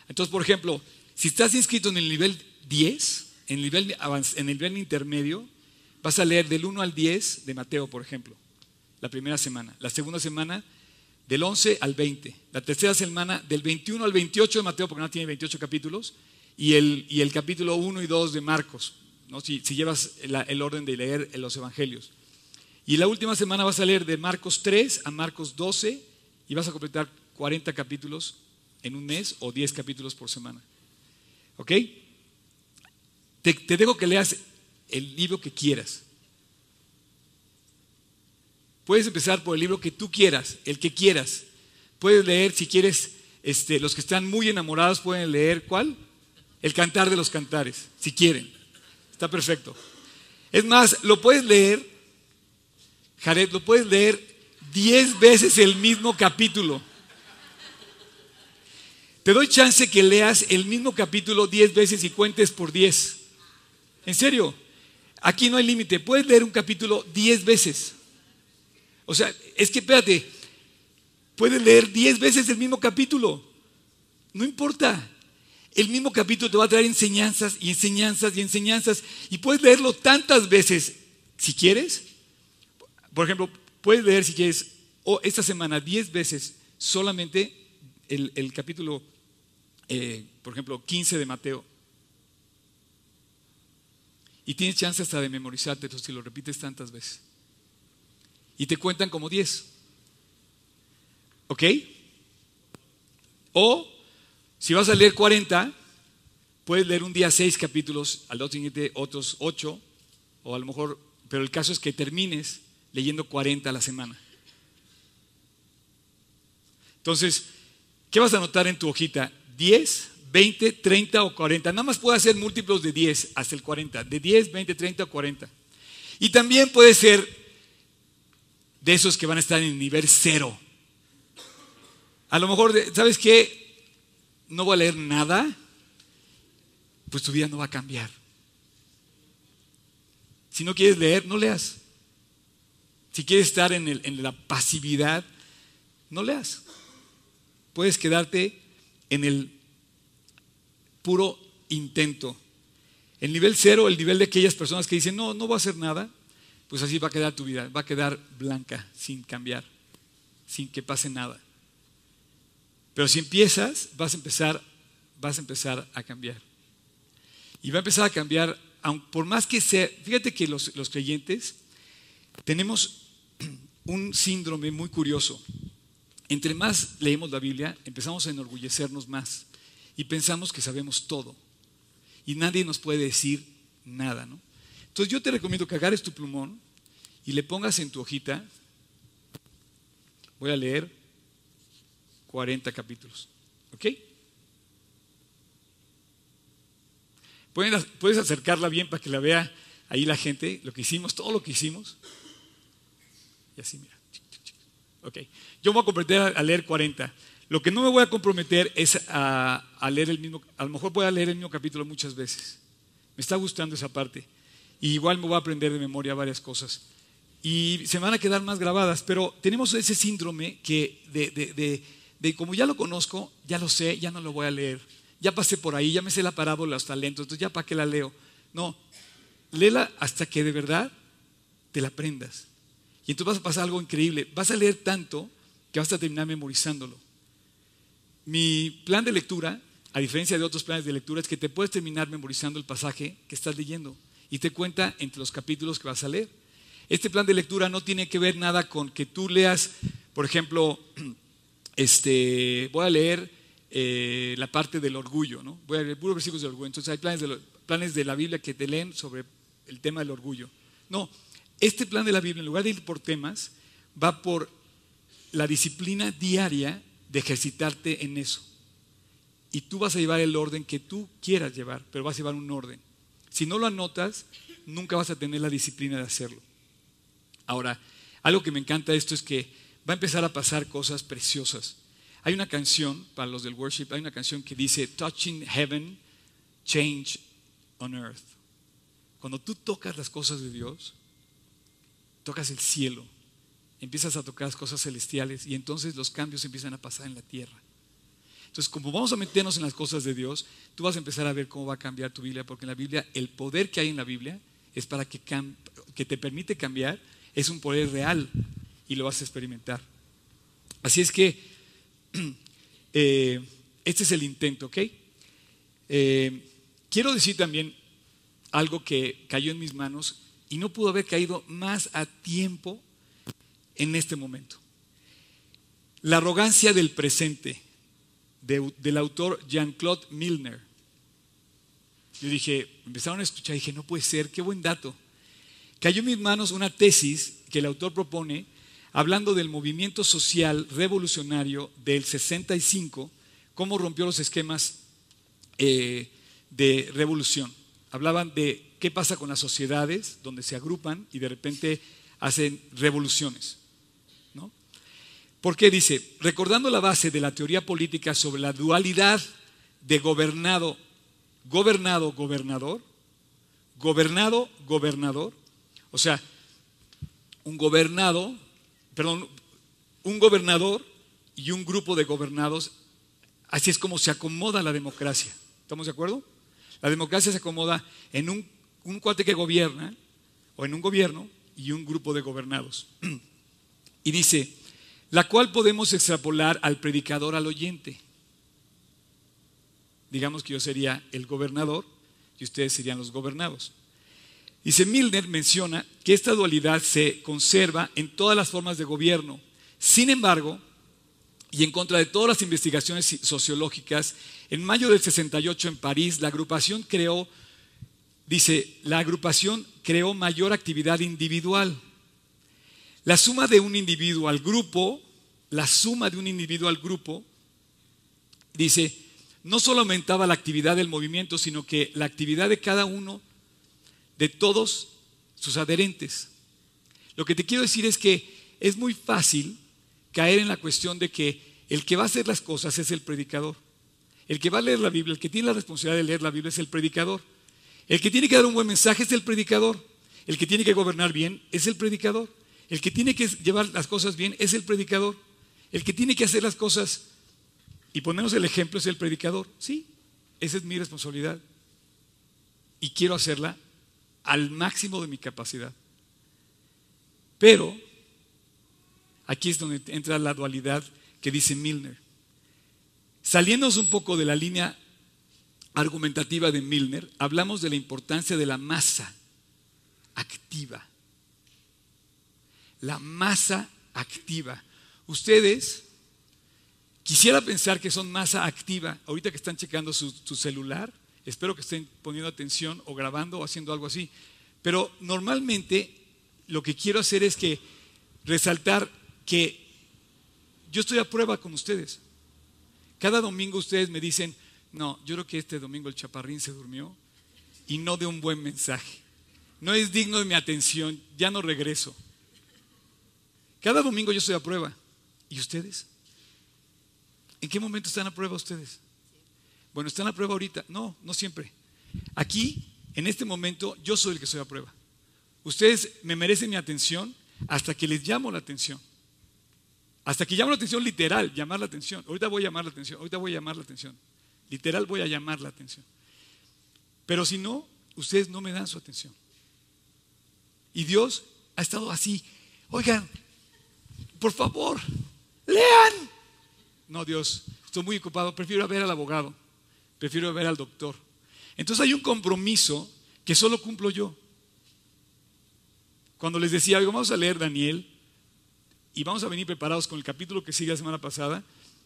Entonces, por ejemplo, si estás inscrito en el nivel 10, en el nivel, en el nivel intermedio, vas a leer del 1 al 10 de Mateo, por ejemplo, la primera semana. La segunda semana, del 11 al 20. La tercera semana, del 21 al 28 de Mateo, porque no tiene 28 capítulos. Y el, y el capítulo 1 y 2 de Marcos, ¿no? si, llevas el orden de leer los evangelios. Y la última semana vas a leer de Marcos 3 a Marcos 12 y vas a completar 40 capítulos en un mes o 10 capítulos por semana. ¿Ok? Te, dejo que leas el libro que quieras. Puedes empezar por el libro que tú quieras, el que quieras. Puedes leer, si quieres, este, los que están muy enamorados pueden leer, ¿cuál? El cantar de los cantares, si quieren. Está perfecto. Es más, lo puedes leer, Jared, lo puedes leer diez veces el mismo capítulo. Te doy chance que leas el mismo capítulo diez veces y cuentes por diez. En serio, aquí no hay límite. Puedes leer un capítulo diez veces. O sea, es que espérate, puedes leer diez veces el mismo capítulo. No importa. El mismo capítulo te va a traer enseñanzas y enseñanzas y enseñanzas. Y puedes leerlo tantas veces si quieres. Por ejemplo, puedes leer si quieres, o esta semana diez veces solamente el capítulo eh, por ejemplo, 15 de Mateo. Y tienes chance hasta de memorizarte si lo repites tantas veces. Y te cuentan como 10. ¿Ok? O si vas a leer 40, puedes leer un día 6 capítulos, al otro siguiente otros 8, o a lo mejor, pero el caso es que termines leyendo 40 a la semana. Entonces, ¿qué vas a anotar en tu hojita? 10, 20, 30 o 40. Nada más puede ser múltiplos de 10 hasta el 40. De 10, 20, 30 o 40. Y también puede ser de esos que van a estar en el nivel cero. A lo mejor, ¿sabes qué? No voy a leer nada, pues tu vida no va a cambiar. Si no quieres leer, no leas. Si quieres estar en, la pasividad, no leas. Puedes quedarte en el puro intento. El nivel cero, el nivel de aquellas personas que dicen, no, no voy a hacer nada, pues así va a quedar tu vida, va a quedar blanca, sin cambiar, sin que pase nada. Pero si empiezas, vas a empezar, vas a empezar a cambiar. Y va a empezar a cambiar, por más que sea, fíjate que los, los creyentes tenemos un síndrome muy curioso. Entre más leemos la Biblia, empezamos a enorgullecernos más y pensamos que sabemos todo y nadie nos puede decir nada, ¿no? Entonces yo te recomiendo que agarres tu plumón y le pongas en tu hojita, voy a leer 40 capítulos, ¿ok? Puedes acercarla bien para que la vea ahí la gente, lo que hicimos, todo lo que hicimos. Y así, mira. Ok. Yo voy a comprometer a leer 40. Lo que no me voy a comprometer es a, leer el mismo, a lo mejor voy a leer el mismo capítulo muchas veces. Me está gustando esa parte. Y igual me voy a aprender de memoria varias cosas. Y se me van a quedar más grabadas, pero tenemos ese síndrome que de como ya lo conozco, ya lo sé, ya no lo voy a leer. Ya pasé por ahí, ya me sé la parábola de los talentos, entonces ya para qué la leo. No, léela hasta que de verdad te la aprendas. Y entonces vas a pasar algo increíble. Vas a leer tanto que vas a terminar memorizándolo. Mi plan de lectura, a diferencia de otros planes de lectura, es que te puedes terminar memorizando el pasaje que estás leyendo y te cuenta entre los capítulos que vas a leer. Este plan de lectura no tiene que ver nada con que tú leas, por ejemplo, este, voy a leer eh, la parte del orgullo, ¿no? Voy a leer puros versículos del orgullo. Entonces hay planes de, planes de la Biblia que te leen sobre el tema del orgullo. No, este plan de la Biblia, en lugar de ir por temas, va por la disciplina diaria de ejercitarte en eso. Y tú vas a llevar el orden que tú quieras llevar, pero vas a llevar un orden. Si no lo anotas, nunca vas a tener la disciplina de hacerlo. Ahora, algo que me encanta de esto es que va a empezar a pasar cosas preciosas. Hay una canción, para los del worship, hay una canción que dice, Touching Heaven, Change on Earth. Cuando tú tocas las cosas de Dios, tocas el cielo, empiezas a tocar las cosas celestiales y entonces los cambios empiezan a pasar en la tierra. Entonces, como vamos a meternos en las cosas de Dios, tú vas a empezar a ver cómo va a cambiar tu Biblia, porque en la Biblia, el poder que hay en la Biblia es para que, que te permite cambiar, es un poder real y lo vas a experimentar. Así es que eh, este es el intento, ¿ok? Eh, quiero decir también algo que cayó en mis manos y no pudo haber caído más a tiempo en este momento. La arrogancia del presente del autor Jean-Claude Milner. Yo dije, empezaron a escuchar dije, no puede ser, qué buen dato. Cayó en mis manos una tesis que el autor propone hablando del movimiento social revolucionario del 65, cómo rompió los esquemas eh, de revolución. Hablaban de qué pasa con las sociedades donde se agrupan y de repente hacen revoluciones. ¿Por qué dice? Recordando la base de la teoría política sobre la dualidad de gobernado, gobernado, gobernador, gobernado, gobernador, o sea, un gobernado, perdón, un gobernador y un grupo de gobernados, así es como se acomoda la democracia. ¿Estamos de acuerdo? La democracia se acomoda en un, cuate que gobierna, o en un gobierno, y un grupo de gobernados. Y dice, la cual podemos extrapolar al predicador, al oyente. Digamos que yo sería el gobernador y ustedes serían los gobernados. Dice Milner menciona que esta dualidad se conserva en todas las formas de gobierno. Sin embargo, y en contra de todas las investigaciones sociológicas, en mayo del 68 en París, la agrupación creó, dice, la agrupación creó mayor actividad individual la suma de un individuo al grupo, la suma de un individuo al grupo, dice, no solo aumentaba la actividad del movimiento, sino que la actividad de cada uno, de todos sus adherentes. Lo que te quiero decir es que es muy fácil caer en la cuestión de que el que va a hacer las cosas es el predicador. El que va a leer la Biblia, el que tiene la responsabilidad de leer la Biblia es el predicador. El que tiene que dar un buen mensaje es el predicador. El que tiene que gobernar bien es el predicador. El que tiene que llevar las cosas bien es el predicador. El que tiene que hacer las cosas y ponernos el ejemplo es el predicador. Sí, esa es mi responsabilidad. Y quiero hacerla al máximo de mi capacidad. Pero aquí es donde entra la dualidad que dice Milner. Saliéndonos un poco de la línea argumentativa de Milner, hablamos de la importancia de la masa activa la masa activa. Ustedes, quisiera pensar que son masa activa, ahorita que están checando su, celular, espero que estén poniendo atención o grabando o haciendo algo así, pero normalmente lo que quiero hacer es que resaltar que yo estoy a prueba con ustedes. Cada domingo ustedes me dicen, no, yo creo que este domingo el chaparrín se durmió y no de un buen mensaje. No es digno de mi atención, ya no regreso. Cada domingo yo estoy a prueba. ¿Y ustedes? ¿En qué momento están a prueba ustedes? Bueno, ¿están a prueba ahorita? No, no siempre. Aquí, en este momento, yo soy el que estoy a prueba. Ustedes me merecen mi atención hasta que les llamo la atención. Hasta que llamo la atención literal, llamar la atención. Ahorita voy a llamar la atención, ahorita voy a llamar la atención. Literal voy a llamar la atención. Pero si no, ustedes no me dan su atención. Y Dios ha estado así. Oigan, por favor, lean. No, Dios, estoy muy ocupado, prefiero ver al abogado, prefiero ver al doctor. Entonces hay un compromiso que solo cumplo yo. Cuando les decía, vamos a leer Daniel y vamos a venir preparados con el capítulo que sigue la semana pasada,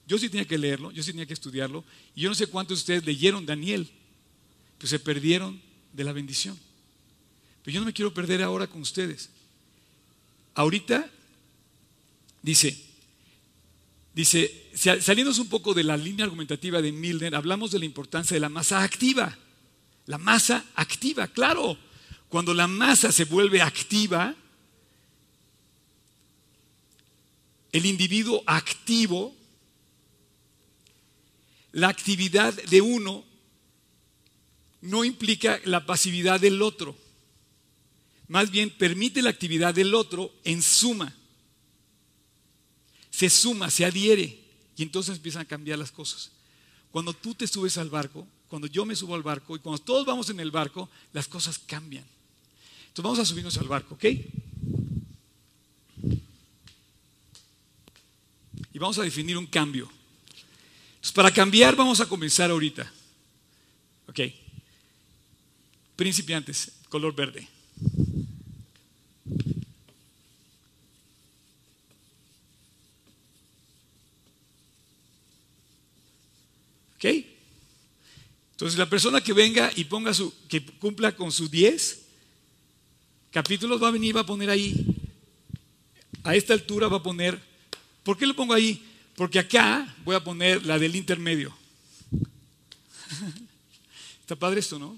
yo sí tenía que leerlo, yo sí tenía que estudiarlo, y yo no sé cuántos de ustedes leyeron Daniel, pues se perdieron de la bendición. Pero yo no me quiero perder ahora con ustedes. Ahorita dice, dice, saliéndose un poco de la línea argumentativa de Milner, hablamos de la importancia de la masa activa. La masa activa, claro. Cuando la masa se vuelve activa, el individuo activo, la actividad de uno no implica la pasividad del otro. Más bien permite la actividad del otro en suma. Se suma, se adhiere y entonces empiezan a cambiar las cosas. Cuando tú te subes al barco, cuando yo me subo al barco y cuando todos vamos en el barco, las cosas cambian. Entonces vamos a subirnos al barco, ¿ok? Y vamos a definir un cambio. Entonces, para cambiar vamos a comenzar ahorita. ¿Ok? Principiantes, color verde. ¿Ok? Entonces la persona que venga y ponga su, que cumpla con sus 10 capítulos va a venir, va a poner ahí, a esta altura va a poner, ¿por qué lo pongo ahí? Porque acá voy a poner la del intermedio. Está padre esto, ¿no?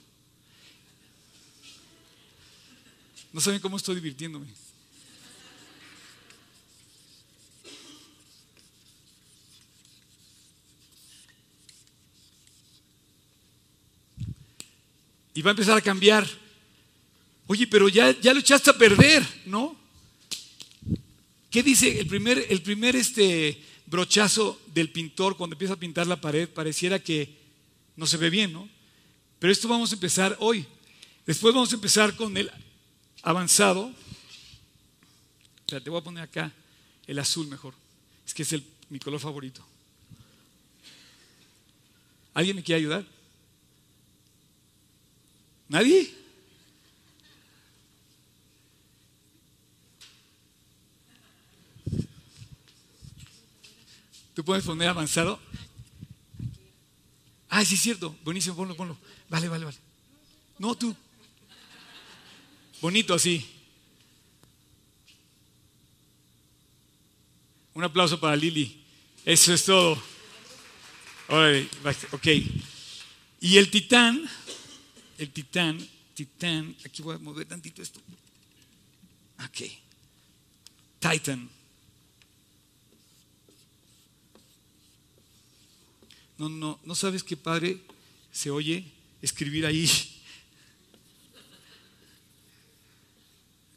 No saben cómo estoy divirtiéndome. Y va a empezar a cambiar. Oye, pero ya, ya lo echaste a perder, ¿no? ¿Qué dice el primer, el primer este brochazo del pintor cuando empieza a pintar la pared? Pareciera que no se ve bien, ¿no? Pero esto vamos a empezar hoy. Después vamos a empezar con el avanzado. O sea, te voy a poner acá el azul mejor. Es que es el, mi color favorito. ¿Alguien me quiere ayudar? ¿Nadie? ¿Tú puedes poner avanzado? Ah, sí es cierto. Buenísimo, ponlo, ponlo. Vale, vale, vale. No, tú. Bonito así. Un aplauso para Lili. Eso es todo. Ok. Y el titán, el titán, titán, aquí voy a mover tantito esto. Ok. Titan. No, no, no sabes qué padre se oye escribir ahí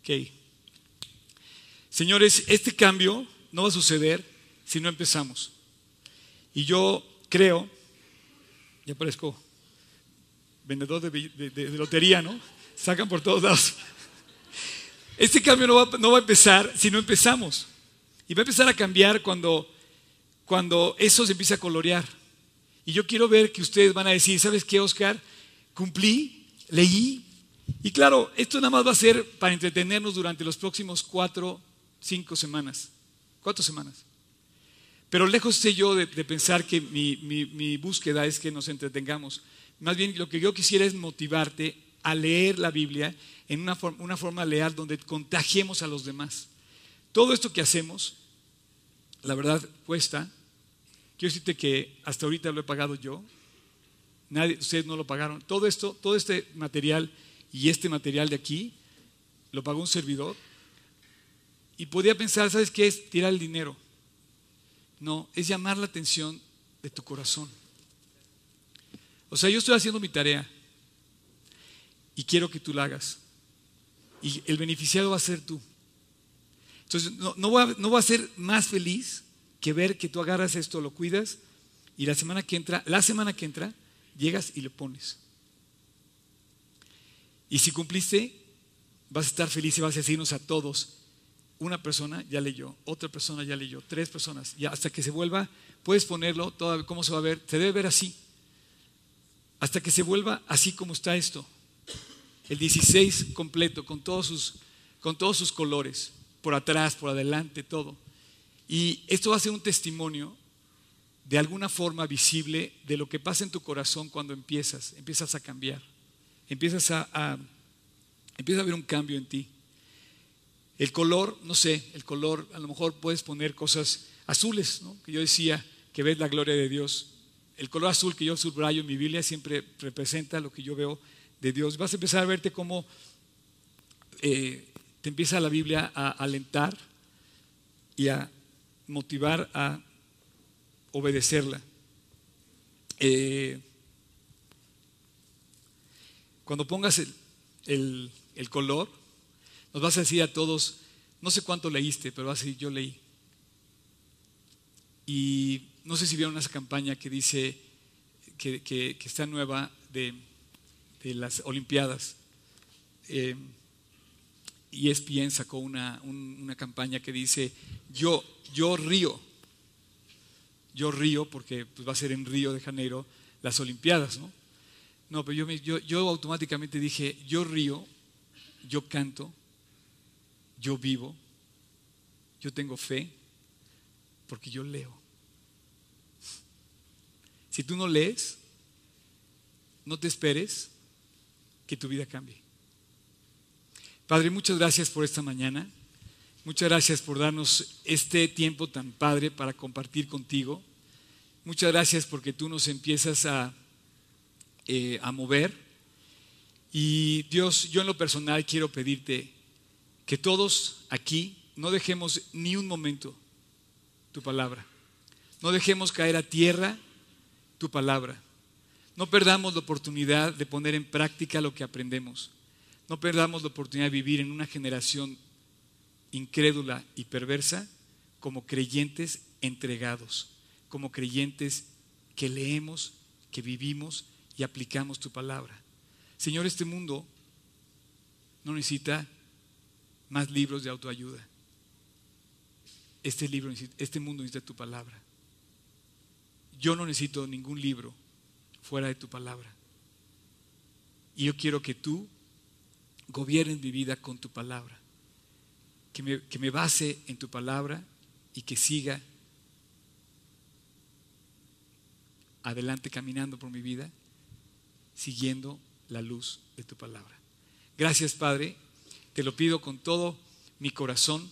Ok. Señores, este cambio no va a suceder si no empezamos. Y yo creo, ya parezco vendedor de, lotería, ¿no? Sacan por todos lados. Este cambio no va, a empezar si no empezamos. Y va a empezar a cambiar cuando, cuando eso se empiece a colorear. Y yo quiero ver que ustedes van a decir, ¿sabes qué, Oscar? Cumplí, leí, y claro, esto nada más va a ser para entretenernos durante los próximos cuatro, cinco semanas. Cuatro semanas. Pero lejos sé yo de, pensar que mi, búsqueda es que nos entretengamos. Más bien lo que yo quisiera es motivarte a leer la Biblia en una, una forma leal donde contagiemos a los demás. Todo esto que hacemos, la verdad, cuesta. Quiero decirte que hasta ahorita lo he pagado yo. Nadie, ustedes no lo pagaron. Todo esto, todo este material y este material de aquí lo pagó un servidor. Y podía pensar, ¿sabes qué es? Tirar el dinero. No, es llamar la atención de tu corazón. O sea, yo estoy haciendo mi tarea y quiero que tú la hagas. Y el beneficiado va a ser tú. Entonces, no, no, voy, a, no voy a ser más feliz que ver que tú agarras esto, lo cuidas y la semana que entra, la semana que entra, llegas y le pones. Y si cumpliste, vas a estar feliz y vas a decirnos a todos, una persona ya leyó, otra persona ya leyó, tres personas, ya hasta que se vuelva, puedes ponerlo, todo, cómo se va a ver, se debe ver así, hasta que se vuelva así como está esto, el 16 completo, con todos sus, con todos sus colores, por atrás, por adelante, todo. Y esto va a ser un testimonio de alguna forma visible de lo que pasa en tu corazón cuando empiezas, empiezas a cambiar, empiezas a, a empieza a un cambio en ti. El color, no sé, el color, a lo mejor puedes poner cosas azules, que yo decía que ves la gloria de Dios. El color azul que yo subrayo en mi Biblia siempre representa lo que yo veo de Dios. Vas a empezar a verte cómo eh, te empieza la Biblia a alentar y a motivar a obedecerla. Eh, cuando pongas el, el color, nos vas a decir a todos, no sé cuánto leíste, pero vas a decir, yo leí. Y no sé si vieron esa campaña que dice que, está nueva de, las Olimpiadas. Eh, y ESPN sacó una, una, campaña que dice, yo, yo río. Yo río porque pues, va a ser en Río de Janeiro las Olimpiadas, ¿no? No, pero yo, yo automáticamente dije, yo río, yo canto, yo vivo, yo tengo fe, porque yo leo. Si tú no lees, no te esperes que tu vida cambie. Padre, muchas gracias por esta mañana. Muchas gracias por darnos este tiempo tan padre para compartir contigo. Muchas gracias porque tú nos empiezas a, eh, a mover. Y Dios, yo en lo personal quiero pedirte que todos aquí no dejemos ni un momento tu palabra. No dejemos caer a tierra tu palabra. No perdamos la oportunidad de poner en práctica lo que aprendemos. No perdamos la oportunidad de vivir en una generación incrédula y perversa como creyentes entregados, como creyentes que leemos, que vivimos y aplicamos tu palabra. Señor, este mundo no necesita más libros de autoayuda. Este, libro, este mundo necesita tu palabra. Yo no necesito ningún libro fuera de tu palabra. Y yo quiero que tú gobiernes mi vida con tu palabra. Que me, que me base en tu palabra y que siga adelante caminando por mi vida, siguiendo la luz de tu palabra. Gracias, Padre. Te lo pido con todo mi corazón,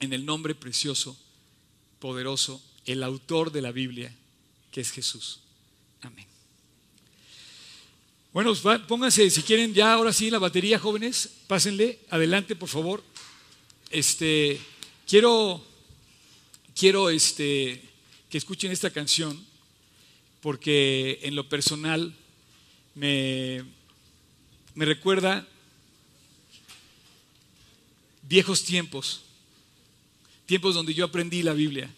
en el nombre precioso, poderoso, el autor de la Biblia, que es Jesús. Amén. Bueno, pónganse, si quieren ya ahora sí la batería, jóvenes, pásenle adelante, por favor. Este, quiero, quiero este, que escuchen esta canción, porque en lo personal me, me recuerda viejos tiempos, tiempos donde yo aprendí la Biblia.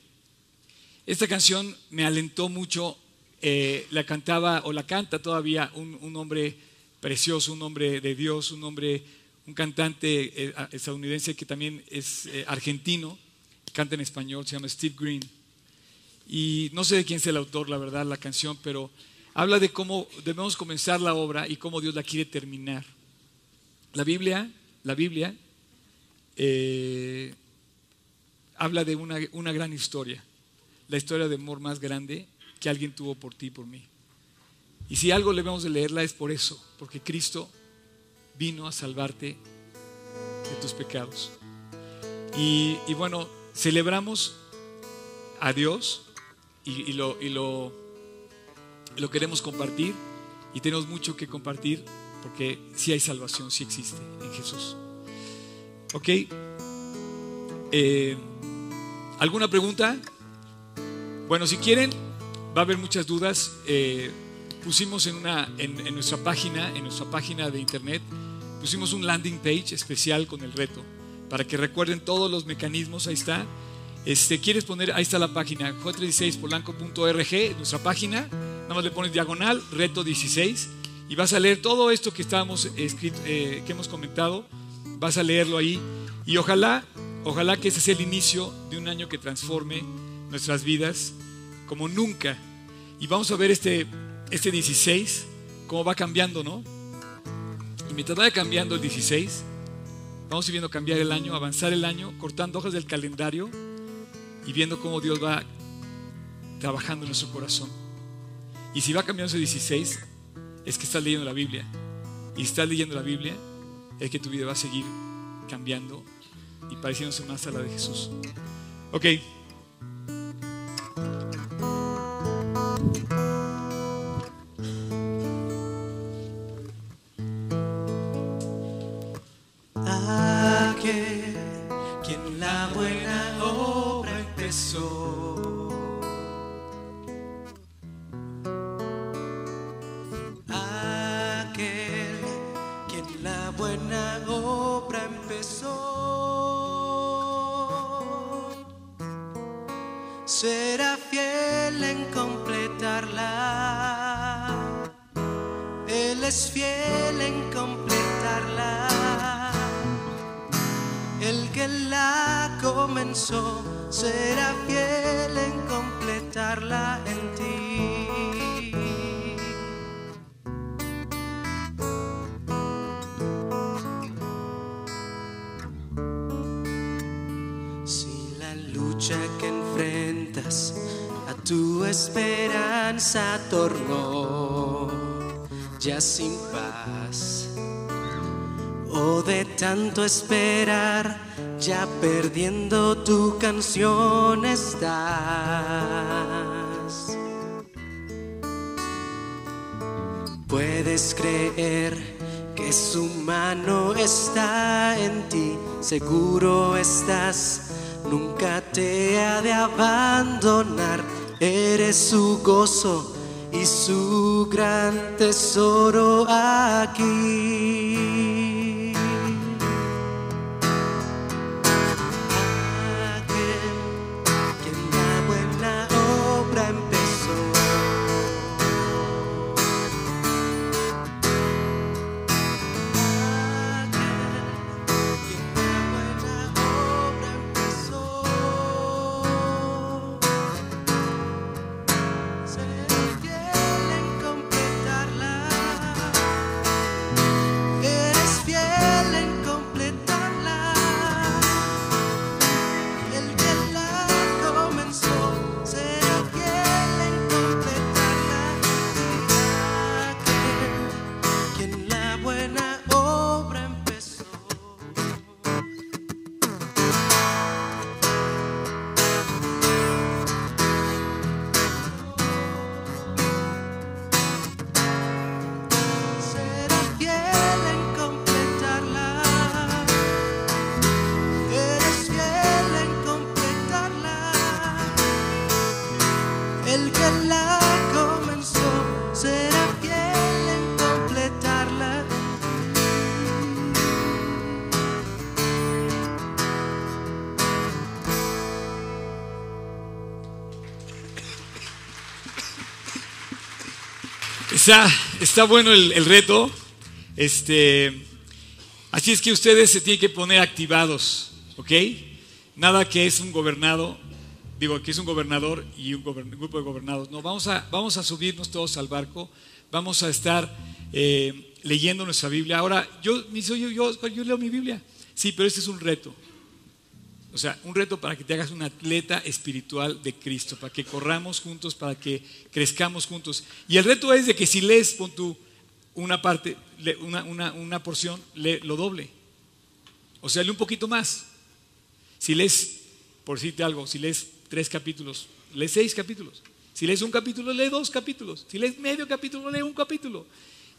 Esta canción me alentó mucho, eh, la cantaba o la canta todavía un, hombre precioso, un hombre de Dios, un hombre, un cantante eh, estadounidense que también es eh, argentino, canta en español, se llama Steve Green. Y no sé de quién es el autor, la verdad, la canción, pero habla de cómo debemos comenzar la obra y cómo Dios la quiere terminar. La Biblia, la Biblia habla de una, una gran historia, la historia de amor más grande que alguien tuvo por ti y por mí. Y si algo le vamos a leerla es por eso, porque Cristo vino a salvarte de tus pecados. Y, bueno, celebramos a Dios y, lo, y lo, lo, queremos compartir y tenemos mucho que compartir porque si hay salvación, si existe en Jesús. ¿Ok? Eh, ¿Alguna pregunta? Bueno, si quieren, va a haber muchas dudas. Eh, pusimos en, una, en, nuestra página, en nuestra página de internet, pusimos un landing page especial con el reto, para que recuerden todos los mecanismos, ahí está. este, quieres poner, ahí está la página, j16polanco.org, nuestra página, nada más le pones diagonal, reto 16, y vas a leer todo esto que estábamos escrito, eh, que hemos comentado, vas a leerlo ahí, y ojalá, ojalá que ese sea el inicio de un año que transforme nuestras vidas como nunca. Y vamos a ver este, este 16, cómo va cambiando, ¿no? Y mientras vaya cambiando el 16, vamos viendo cambiar el año, avanzar el año, cortando hojas del calendario y viendo cómo Dios va trabajando en nuestro corazón. Y si va cambiando ese 16, es que estás leyendo la Biblia. Y estás leyendo la Biblia, es que tu vida va a seguir cambiando y pareciéndose más a la de Jesús. Ok. Esperar, ya perdiendo tu canción estás. Puedes creer que su mano está en ti, seguro estás, nunca te ha de abandonar, eres su gozo y su gran tesoro aquí. Está, está bueno el, reto. Este, así es que ustedes se tienen que poner activados, ¿ok? Nada que es un gobernado, digo que es un gobernador y un, grupo de gobernados. No, vamos a, vamos a subirnos todos al barco, vamos a estar eh, leyendo nuestra Biblia. Ahora, yo, "Oye, yo, yo leo mi Biblia. Sí, pero este es un reto. O sea, un reto para que te hagas un atleta espiritual de Cristo, para que corramos juntos, para que crezcamos juntos. Y el reto es de que si lees, pon tú una parte, le- una, una- una porción, lee lo doble. O sea, lee un poquito más. Si lees, por decirte algo, si lees tres capítulos, lee seis capítulos. Si lees un capítulo, lee dos capítulos. Si lees medio capítulo, lee un capítulo.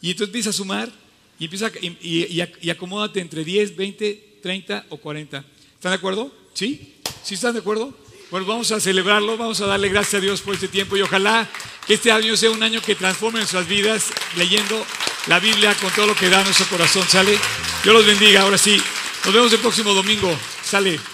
Y entonces empieza a sumar y, empieza y, y- y acomódate entre 10, 20, 30 o 40. ¿Están de acuerdo? ¿Sí? ¿Sí están de acuerdo? Bueno, vamos a celebrarlo, vamos a darle gracias a Dios por este tiempo y ojalá que este año sea un año que transforme nuestras vidas leyendo la Biblia con todo lo que da nuestro corazón. ¿Sale? Dios los bendiga. Ahora sí, nos vemos el próximo domingo. Sale.